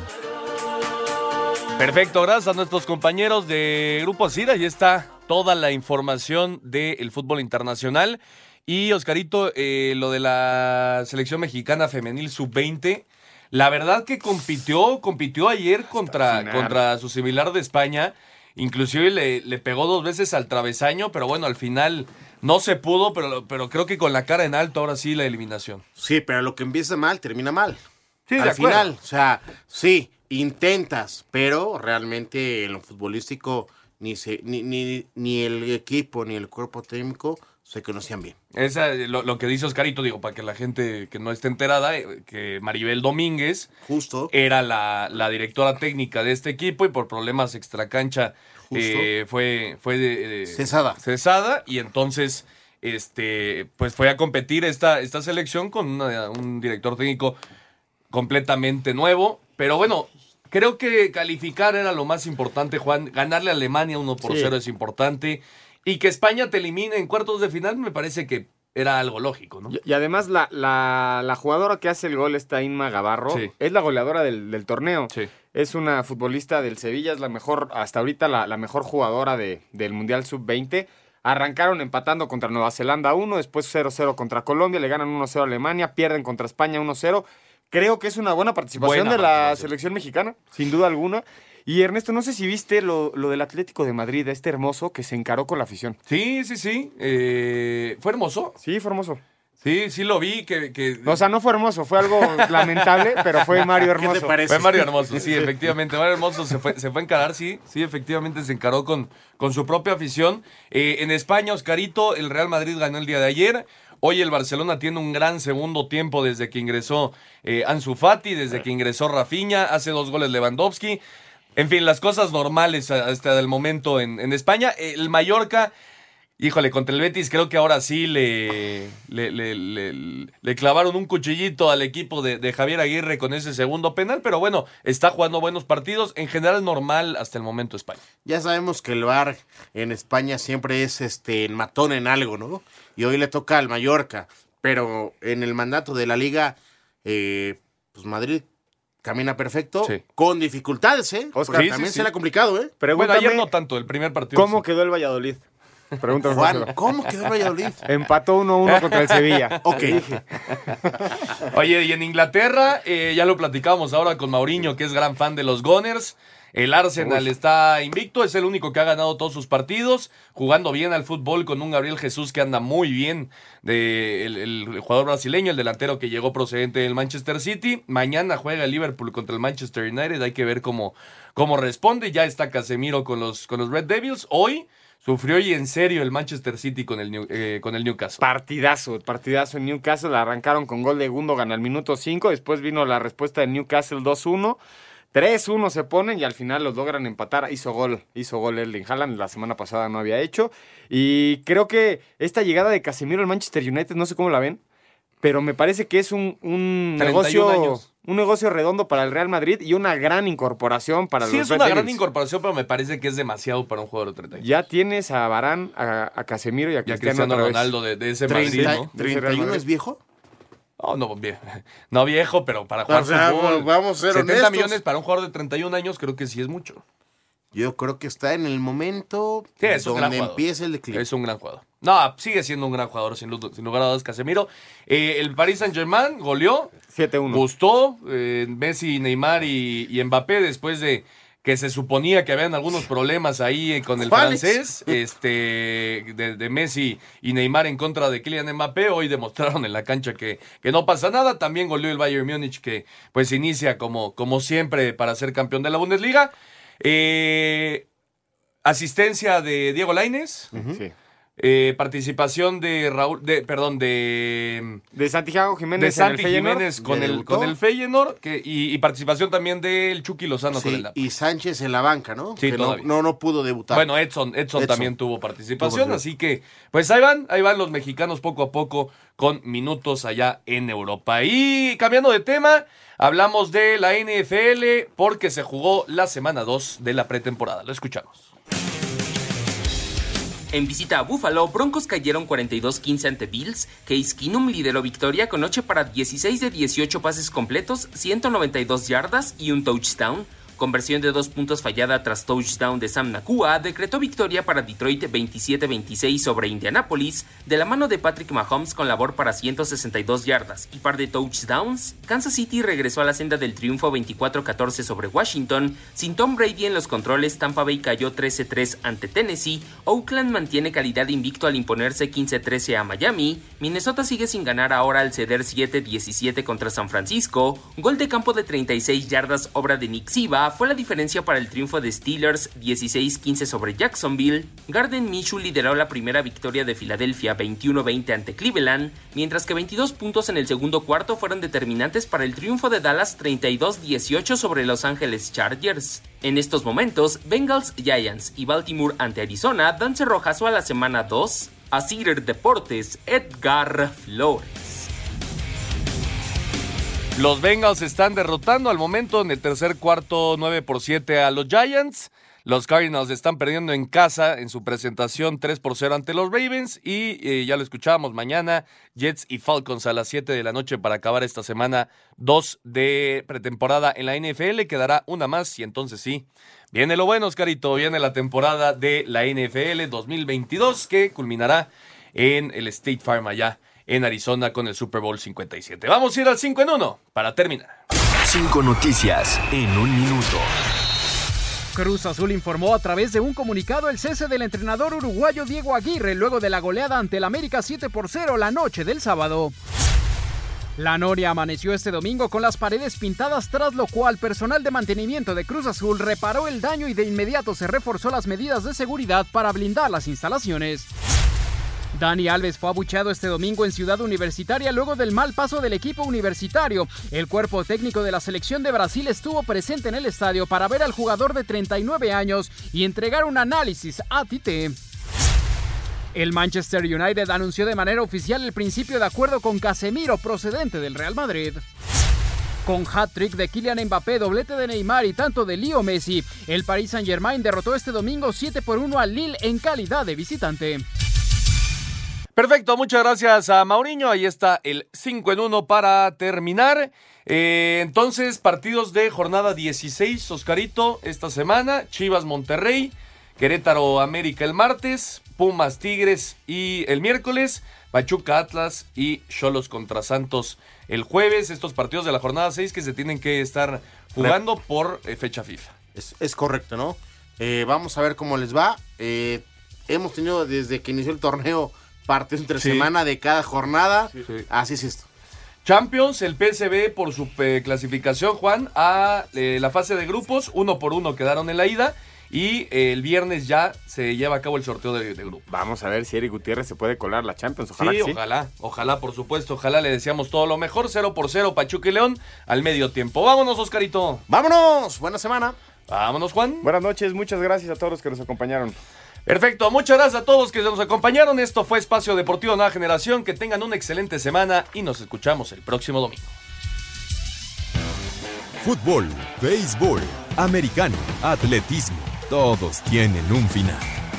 Perfecto, gracias a nuestros compañeros de Grupo Asir. Ahí está toda la información del fútbol internacional. Y Oscarito, eh, lo de la selección mexicana femenil sub-20. La verdad que compitió, compitió ayer contra, contra su similar de España. Inclusive le, le, pegó dos veces al travesaño, pero bueno, al final no se pudo, pero, pero creo que con la cara en alto ahora sí la eliminación. Sí, pero lo que empieza mal termina mal. Sí, Al final, o sea, sí, intentas, pero realmente en lo futbolístico ni, se, ni, ni, ni el equipo ni el cuerpo técnico se conocían bien. Esa, lo, lo que dice Oscarito, digo, para que la gente que no esté enterada, eh, que Maribel Domínguez Justo. era la, la directora técnica de este equipo y por problemas extracancha eh, fue, fue de- de- Cesada. cesada y entonces este pues fue a competir esta, esta selección con una- un director técnico completamente nuevo. Pero bueno, creo que calificar era lo más importante, Juan. Ganarle a Alemania 1 por Sí. 0 es importante. Y que España te elimine en cuartos de final me parece que era algo lógico, ¿no? Y, y además la, la, la jugadora que hace el gol, esta Inma Gavarro, Sí. es la goleadora del, del torneo. Es una futbolista del Sevilla, es la mejor, hasta ahorita la, la mejor jugadora de, del Mundial Sub-20. Arrancaron empatando contra Nueva Zelanda 1, después 0-0 contra Colombia, le ganan 1-0 a Alemania, pierden contra España 1-0. Creo que es una buena participación Buena de la participación. selección mexicana, sin duda alguna. Y Ernesto, no sé si viste lo, lo del Atlético de Madrid, este hermoso que se encaró con la afición. Sí, sí, sí. Eh, ¿Fue hermoso? Sí, fue hermoso. Sí, sí lo vi. Que, que... O sea, no fue hermoso, fue algo lamentable, pero fue Mario Hermoso. Fue Mario Hermoso, sí, efectivamente. Mario Hermoso se fue, se fue a encarar, sí, sí, efectivamente se encaró con, con su propia afición. Eh, en España, Oscarito, el Real Madrid ganó el día de ayer. Hoy el Barcelona tiene un gran segundo tiempo desde que ingresó eh, Ansu Fati, desde que ingresó Rafinha, hace dos goles Lewandowski. En fin, las cosas normales hasta el momento en, España. El Mallorca, híjole, contra el Betis creo que ahora sí le, le, clavaron un cuchillito al equipo de, de Javier Aguirre con ese segundo penal, pero bueno, está jugando buenos partidos. En general normal hasta el momento España. Ya sabemos que el VAR en España siempre es este matón en algo, ¿no? Y hoy le toca al Mallorca, pero en el mandato de la liga, eh, pues Madrid camina perfecto, con dificultades, ¿eh? Oscar, sí, también sí, se le sí. ha complicado, ¿eh? Pregúntame Bueno, ayer no tanto, el primer partido. ¿Cómo sí. quedó el Valladolid? Pregúntame, Juan. ¿cómo quedó el Valladolid? Empató 1-1 contra el Sevilla. Ok. Oye, y en Inglaterra, eh, ya lo platicábamos ahora con Mauriño, que es gran fan de los Gunners. El Arsenal está invicto, es el único que ha ganado todos sus partidos, jugando bien al fútbol con un Gabriel Jesús que anda muy bien, de, el, el jugador brasileño, el delantero que llegó procedente del Manchester City. Mañana juega el Liverpool contra el Manchester United, hay que ver cómo, cómo responde. Ya está Casemiro con los, con los Red Devils. Hoy sufrió y en serio el Manchester City con el, eh, con el Newcastle. Partidazo, partidazo en Newcastle. Arrancaron con gol de Gundogan al minuto 5. Después vino la respuesta de Newcastle 2-1. 3-1 se ponen y al final los logran empatar. Hizo gol, hizo gol Erling Haaland. La semana pasada no había hecho. Y creo que esta llegada de Casemiro al Manchester United, no sé cómo la ven, pero me parece que es un, un 31 negocio. años. Un negocio redondo para el Real Madrid y una gran incorporación para Sí, los es Red una gran Devils. incorporación, pero me parece que es demasiado para un jugador de 30 años. Ya tienes a Barán, a, a Casemiro y a Y a Cristiano. Ronaldo de, de ese Treinta- Madrid, ¿no? De ese Real Madrid. viejo? No, no, vie- no viejo, pero para jugar O sea, fútbol. vamos a ser 70 honestos. millones para un jugador de 31 años creo que sí es mucho. Yo creo que está en el momento Sí, es donde empieza el declive. Es un gran jugador. No, sigue siendo un gran jugador, sin lugar a dudas, Casemiro. Eh, el Paris Saint-Germain goleó. 7-1. Gustó. eh, Messi, Neymar y, y Mbappé después de que se suponía que habían algunos problemas ahí eh, con el ¿Cuáles? francés, este, de, de Messi y Neymar en contra de Kylian Mbappé, hoy demostraron en la cancha que, que no pasa nada. También goleó el Bayern Múnich, que pues inicia como, como siempre para ser campeón de la Bundesliga. Eh, asistencia de Diego Lainez. Sí. Eh, participación de Raúl, de, perdón, de, De Santiago de Jiménez el Santi Feyenoord. Jiménez con el, con el Feyenoord que, y, y participación también del Chucky Lozano con Sí, el Napoli. y Sánchez en la banca, ¿no? Sí, que no, no, no pudo debutar. Bueno, Edson, Edson, Edson. también tuvo participación, Tuvo, así que pues ahí van, ahí van los mexicanos poco a poco con minutos allá en Europa. Y cambiando de tema, hablamos de la NFL porque se jugó la semana 2 de la pretemporada. Lo escuchamos. En visita a Buffalo, Broncos cayeron 42-15 ante Bills. Case Keenum lideró victoria con 8 para 16 de 18 pases completos, 192 yardas y un touchdown. Conversión de dos puntos fallada tras touchdown de Sam Nakua decretó victoria para Detroit 27-26 sobre Indianapolis de la mano de Patrick Mahomes con labor para 162 yardas y par de touchdowns. Kansas City regresó a la senda del triunfo 24-14 sobre Washington. Sin Tom Brady en los controles, Tampa Bay cayó 13-3 ante Tennessee. Oakland mantiene calidad invicto al imponerse 15-13 a Miami. Minnesota sigue sin ganar ahora al ceder 7-17 contra San Francisco. Gol de campo de 36 yardas, obra de Nick Siva, fue la diferencia para el triunfo de Steelers 16-15 sobre Jacksonville. Garden Minshew lideró la primera victoria de Filadelfia 21-20 ante Cleveland, mientras que 22 puntos en el segundo cuarto fueron determinantes para el triunfo de Dallas 32-18 sobre Los Ángeles Chargers. En estos momentos, Bengals, Giants y Baltimore ante Arizona dan cerrojazo a la semana 2. A Cider Deportes, Edgar Flores. Los Bengals están derrotando al momento en el tercer cuarto 9 por 7 a los Giants. Los Cardinals están perdiendo en casa en su presentación 3 por 0 ante los Ravens. Y eh, ya lo escuchábamos mañana, Jets y Falcons a las 7 de la noche para acabar esta semana 2 de pretemporada en la NFL. Quedará una más y entonces sí. Viene lo bueno, Oscarito. Viene la temporada de la NFL 2022 que culminará en el State Farm allá en Arizona con el Super Bowl 57. Vamos a ir al 5 en 1 para terminar. Cinco noticias en un minuto. Cruz Azul informó a través de un comunicado el cese del entrenador uruguayo Diego Aguirre luego de la goleada ante el América 7 por 0 la noche del sábado. La Noria amaneció este domingo con las paredes pintadas, tras lo cual personal de mantenimiento de Cruz Azul reparó el daño y de inmediato se reforzó las medidas de seguridad para blindar las instalaciones. Dani Alves fue abucheado este domingo en Ciudad Universitaria luego del mal paso del equipo universitario. El cuerpo técnico de la selección de Brasil estuvo presente en el estadio para ver al jugador de 39 años y entregar un análisis a Tite. El Manchester United anunció de manera oficial el principio de acuerdo con Casemiro procedente del Real Madrid. Con hat-trick de Kylian Mbappé, doblete de Neymar y tanto de Leo Messi, el Paris Saint-Germain derrotó este domingo 7 por 1 al Lille en calidad de visitante. Perfecto, muchas gracias a Mauriño. Ahí está el 5 en 1 para terminar. Eh, entonces, partidos de jornada 16, Oscarito, esta semana. Chivas Monterrey, Querétaro América el martes, Pumas Tigres y el miércoles, Pachuca Atlas y Cholos contra Santos el jueves. Estos partidos de la jornada 6 que se tienen que estar jugando por eh, fecha FIFA. Es, correcto, ¿no? Eh, vamos a ver cómo les va. Hemos tenido desde que inició el torneo partidos entre Sí. semana de cada jornada. Así es esto. Champions, el PSV por su eh, clasificación, Juan, a eh, la fase de grupos, uno por uno quedaron en la ida y eh, el viernes ya se lleva a cabo el sorteo de, de grupo. Vamos a ver si Eric Gutiérrez se puede colar la Champions. Ojalá sí, que sí. ojalá, ojalá, por supuesto, ojalá le deseamos todo lo mejor, 0 por 0, Pachuca y León al medio tiempo. Vámonos, Oscarito. Vámonos, buena semana. Vámonos, Juan. Buenas noches, muchas gracias a todos los que nos acompañaron. Perfecto, muchas gracias a todos que nos acompañaron. Esto fue Espacio Deportivo Nueva Generación. Que tengan una excelente semana y nos escuchamos el próximo domingo. Fútbol, béisbol, americano, atletismo, todos tienen un final.